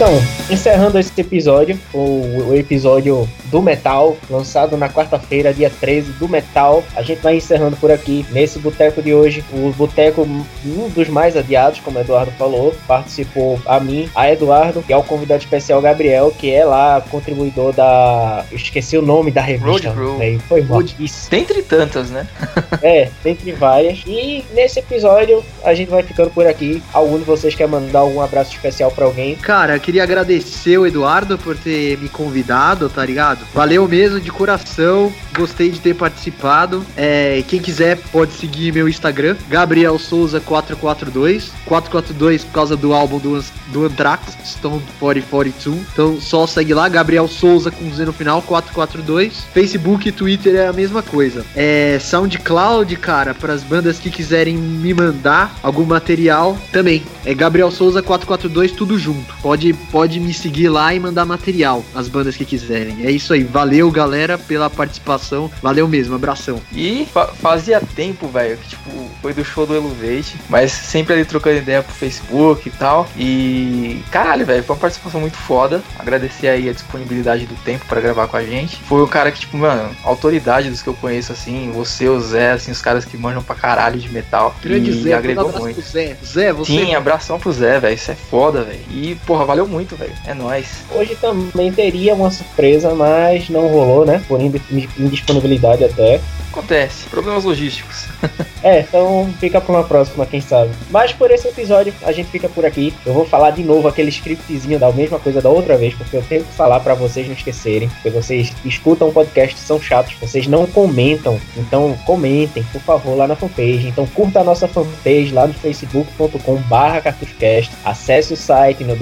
Então, encerrando esse episódio, o, o episódio do Metal, lançado na quarta-feira, dia 13 do Metal. A gente vai encerrando por aqui nesse boteco de hoje. O boteco, um dos mais adiados, como o Eduardo falou, participou a mim, a Eduardo e ao convidado especial Gabriel, que é lá contribuidor da. eu esqueci o nome da revista. Road Crew. né? Foi mal. Road- Isso. Dentre tantas, né? É, dentre várias. E nesse episódio a gente vai ficando por aqui. Algum de vocês quer mandar algum abraço especial pra alguém? Cara, eu queria agradecer o Eduardo por ter me convidado, tá ligado? Valeu mesmo, de coração. Gostei de ter participado. É, quem quiser pode seguir meu Instagram, Gabriel Souza 442. 442 por causa do álbum do, do Anthrax, Stone 4042. Então só segue lá, Gabriel Souza com Z no final, 442. Facebook e Twitter é a mesma coisa. É SoundCloud, cara, para as bandas que quiserem me mandar algum material também. É Gabriel Souza 442, tudo junto. Pode, pode me seguir lá e mandar material, as bandas que quiserem. É isso aí. Valeu, galera, pela participação. Valeu mesmo, abração. E fa- fazia tempo, velho, que tipo, foi do show do Elevate, mas sempre ali trocando ideia pro Facebook e tal. E caralho, velho, foi uma participação muito foda. Agradecer aí a disponibilidade do tempo pra gravar com a gente. Foi o cara que, tipo, mano, autoridade dos que eu conheço, assim, você, o Zé, assim, os caras que manjam pra caralho de metal. Grande e Zé, agregou abraço muito. pro Zé. Zé, você. Sim, abração pro Zé, velho. Isso é foda, velho. E, porra, valeu muito, velho. É nóis. Hoje também teria uma surpresa, mas não rolou, né? Por indi- indisponibilidade até. Acontece. Problemas logísticos. É, então fica pra uma próxima, quem sabe. Mas por esse episódio, a gente fica por aqui. Eu vou falar de novo aquele scriptzinho da mesma coisa da outra vez, porque eu tenho que falar pra vocês não esquecerem. Porque vocês escutam o podcast, são chatos, vocês não comentam. Então comentem, por favor, lá na fanpage. Então curta a nossa fanpage lá no facebook.com/barra cartuchocast. Acesse o site no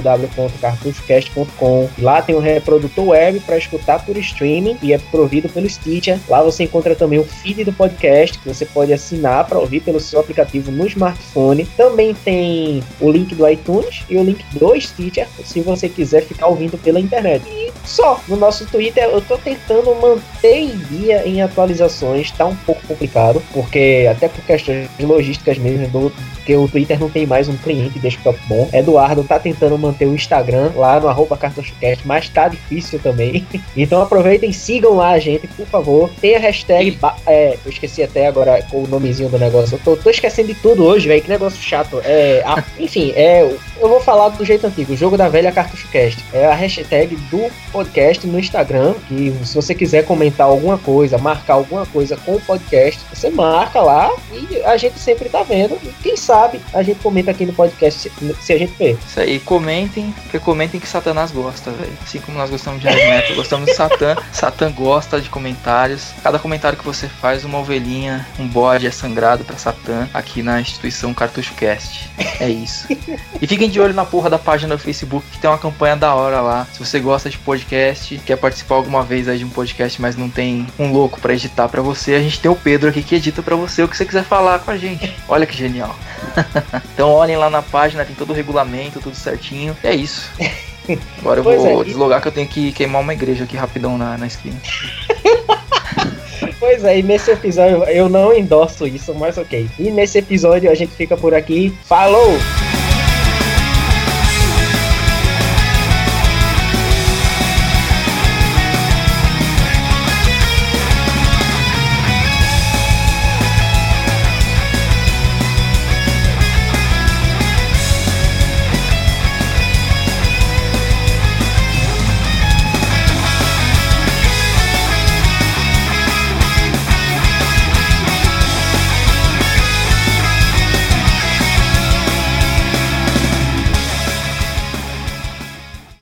www.cartuchocast.com. Lá tem um reprodutor web para escutar por streaming e é provido pelo Stitcher. Lá você encontra também o feed do podcast que você pode assinar para ouvir pelo seu aplicativo no smartphone. Também tem o link do iTunes e o link do Stitcher se você quiser ficar ouvindo pela internet. E só no nosso Twitter eu tô tentando manter em dia em atualizações, tá um pouco complicado, porque até por questões logísticas mesmo do porque o Twitter não tem mais um cliente desktop bom. Eduardo tá tentando manter o Instagram lá no arroba cartuchocast, mas tá difícil também. Então aproveitem, sigam lá a gente, por favor. Tem a hashtag. É, eu esqueci até agora o nomezinho do negócio. Eu tô, tô esquecendo de tudo hoje, velho. Que negócio chato. É, a- enfim, é, eu vou falar do jeito antigo, o jogo da velha cartuchocast. É a hashtag do podcast no Instagram. Que se você quiser comentar alguma coisa, marcar alguma coisa com o podcast, você marca lá e a gente sempre tá vendo. E quem sabe a gente comenta aqui no podcast se, a gente vê. Isso aí, comentem, porque comentem que Satanás gosta, velho. Assim como nós gostamos de heavy metal, gostamos de Satã. Satã gosta de comentários. Cada comentário que você faz, uma ovelhinha, um bode é sangrado pra Satã aqui na instituição Cartucho Cast. É isso. E fiquem de olho na porra da página do Facebook que tem uma campanha da hora lá. Se você gosta de podcast, quer participar alguma vez aí de um podcast, mas não tem um louco pra editar pra você, a gente tem o Pedro aqui que edita pra você o que você quiser falar com a gente. Olha que genial. Então olhem lá na página, tem todo o regulamento, tudo certinho. É isso. Agora eu Pois vou é, e- deslogar que eu tenho que queimar uma igreja aqui rapidão na, na esquina. Pois é, e nesse episódio eu não endosso isso, mas ok. E nesse episódio a gente fica por aqui. Falou!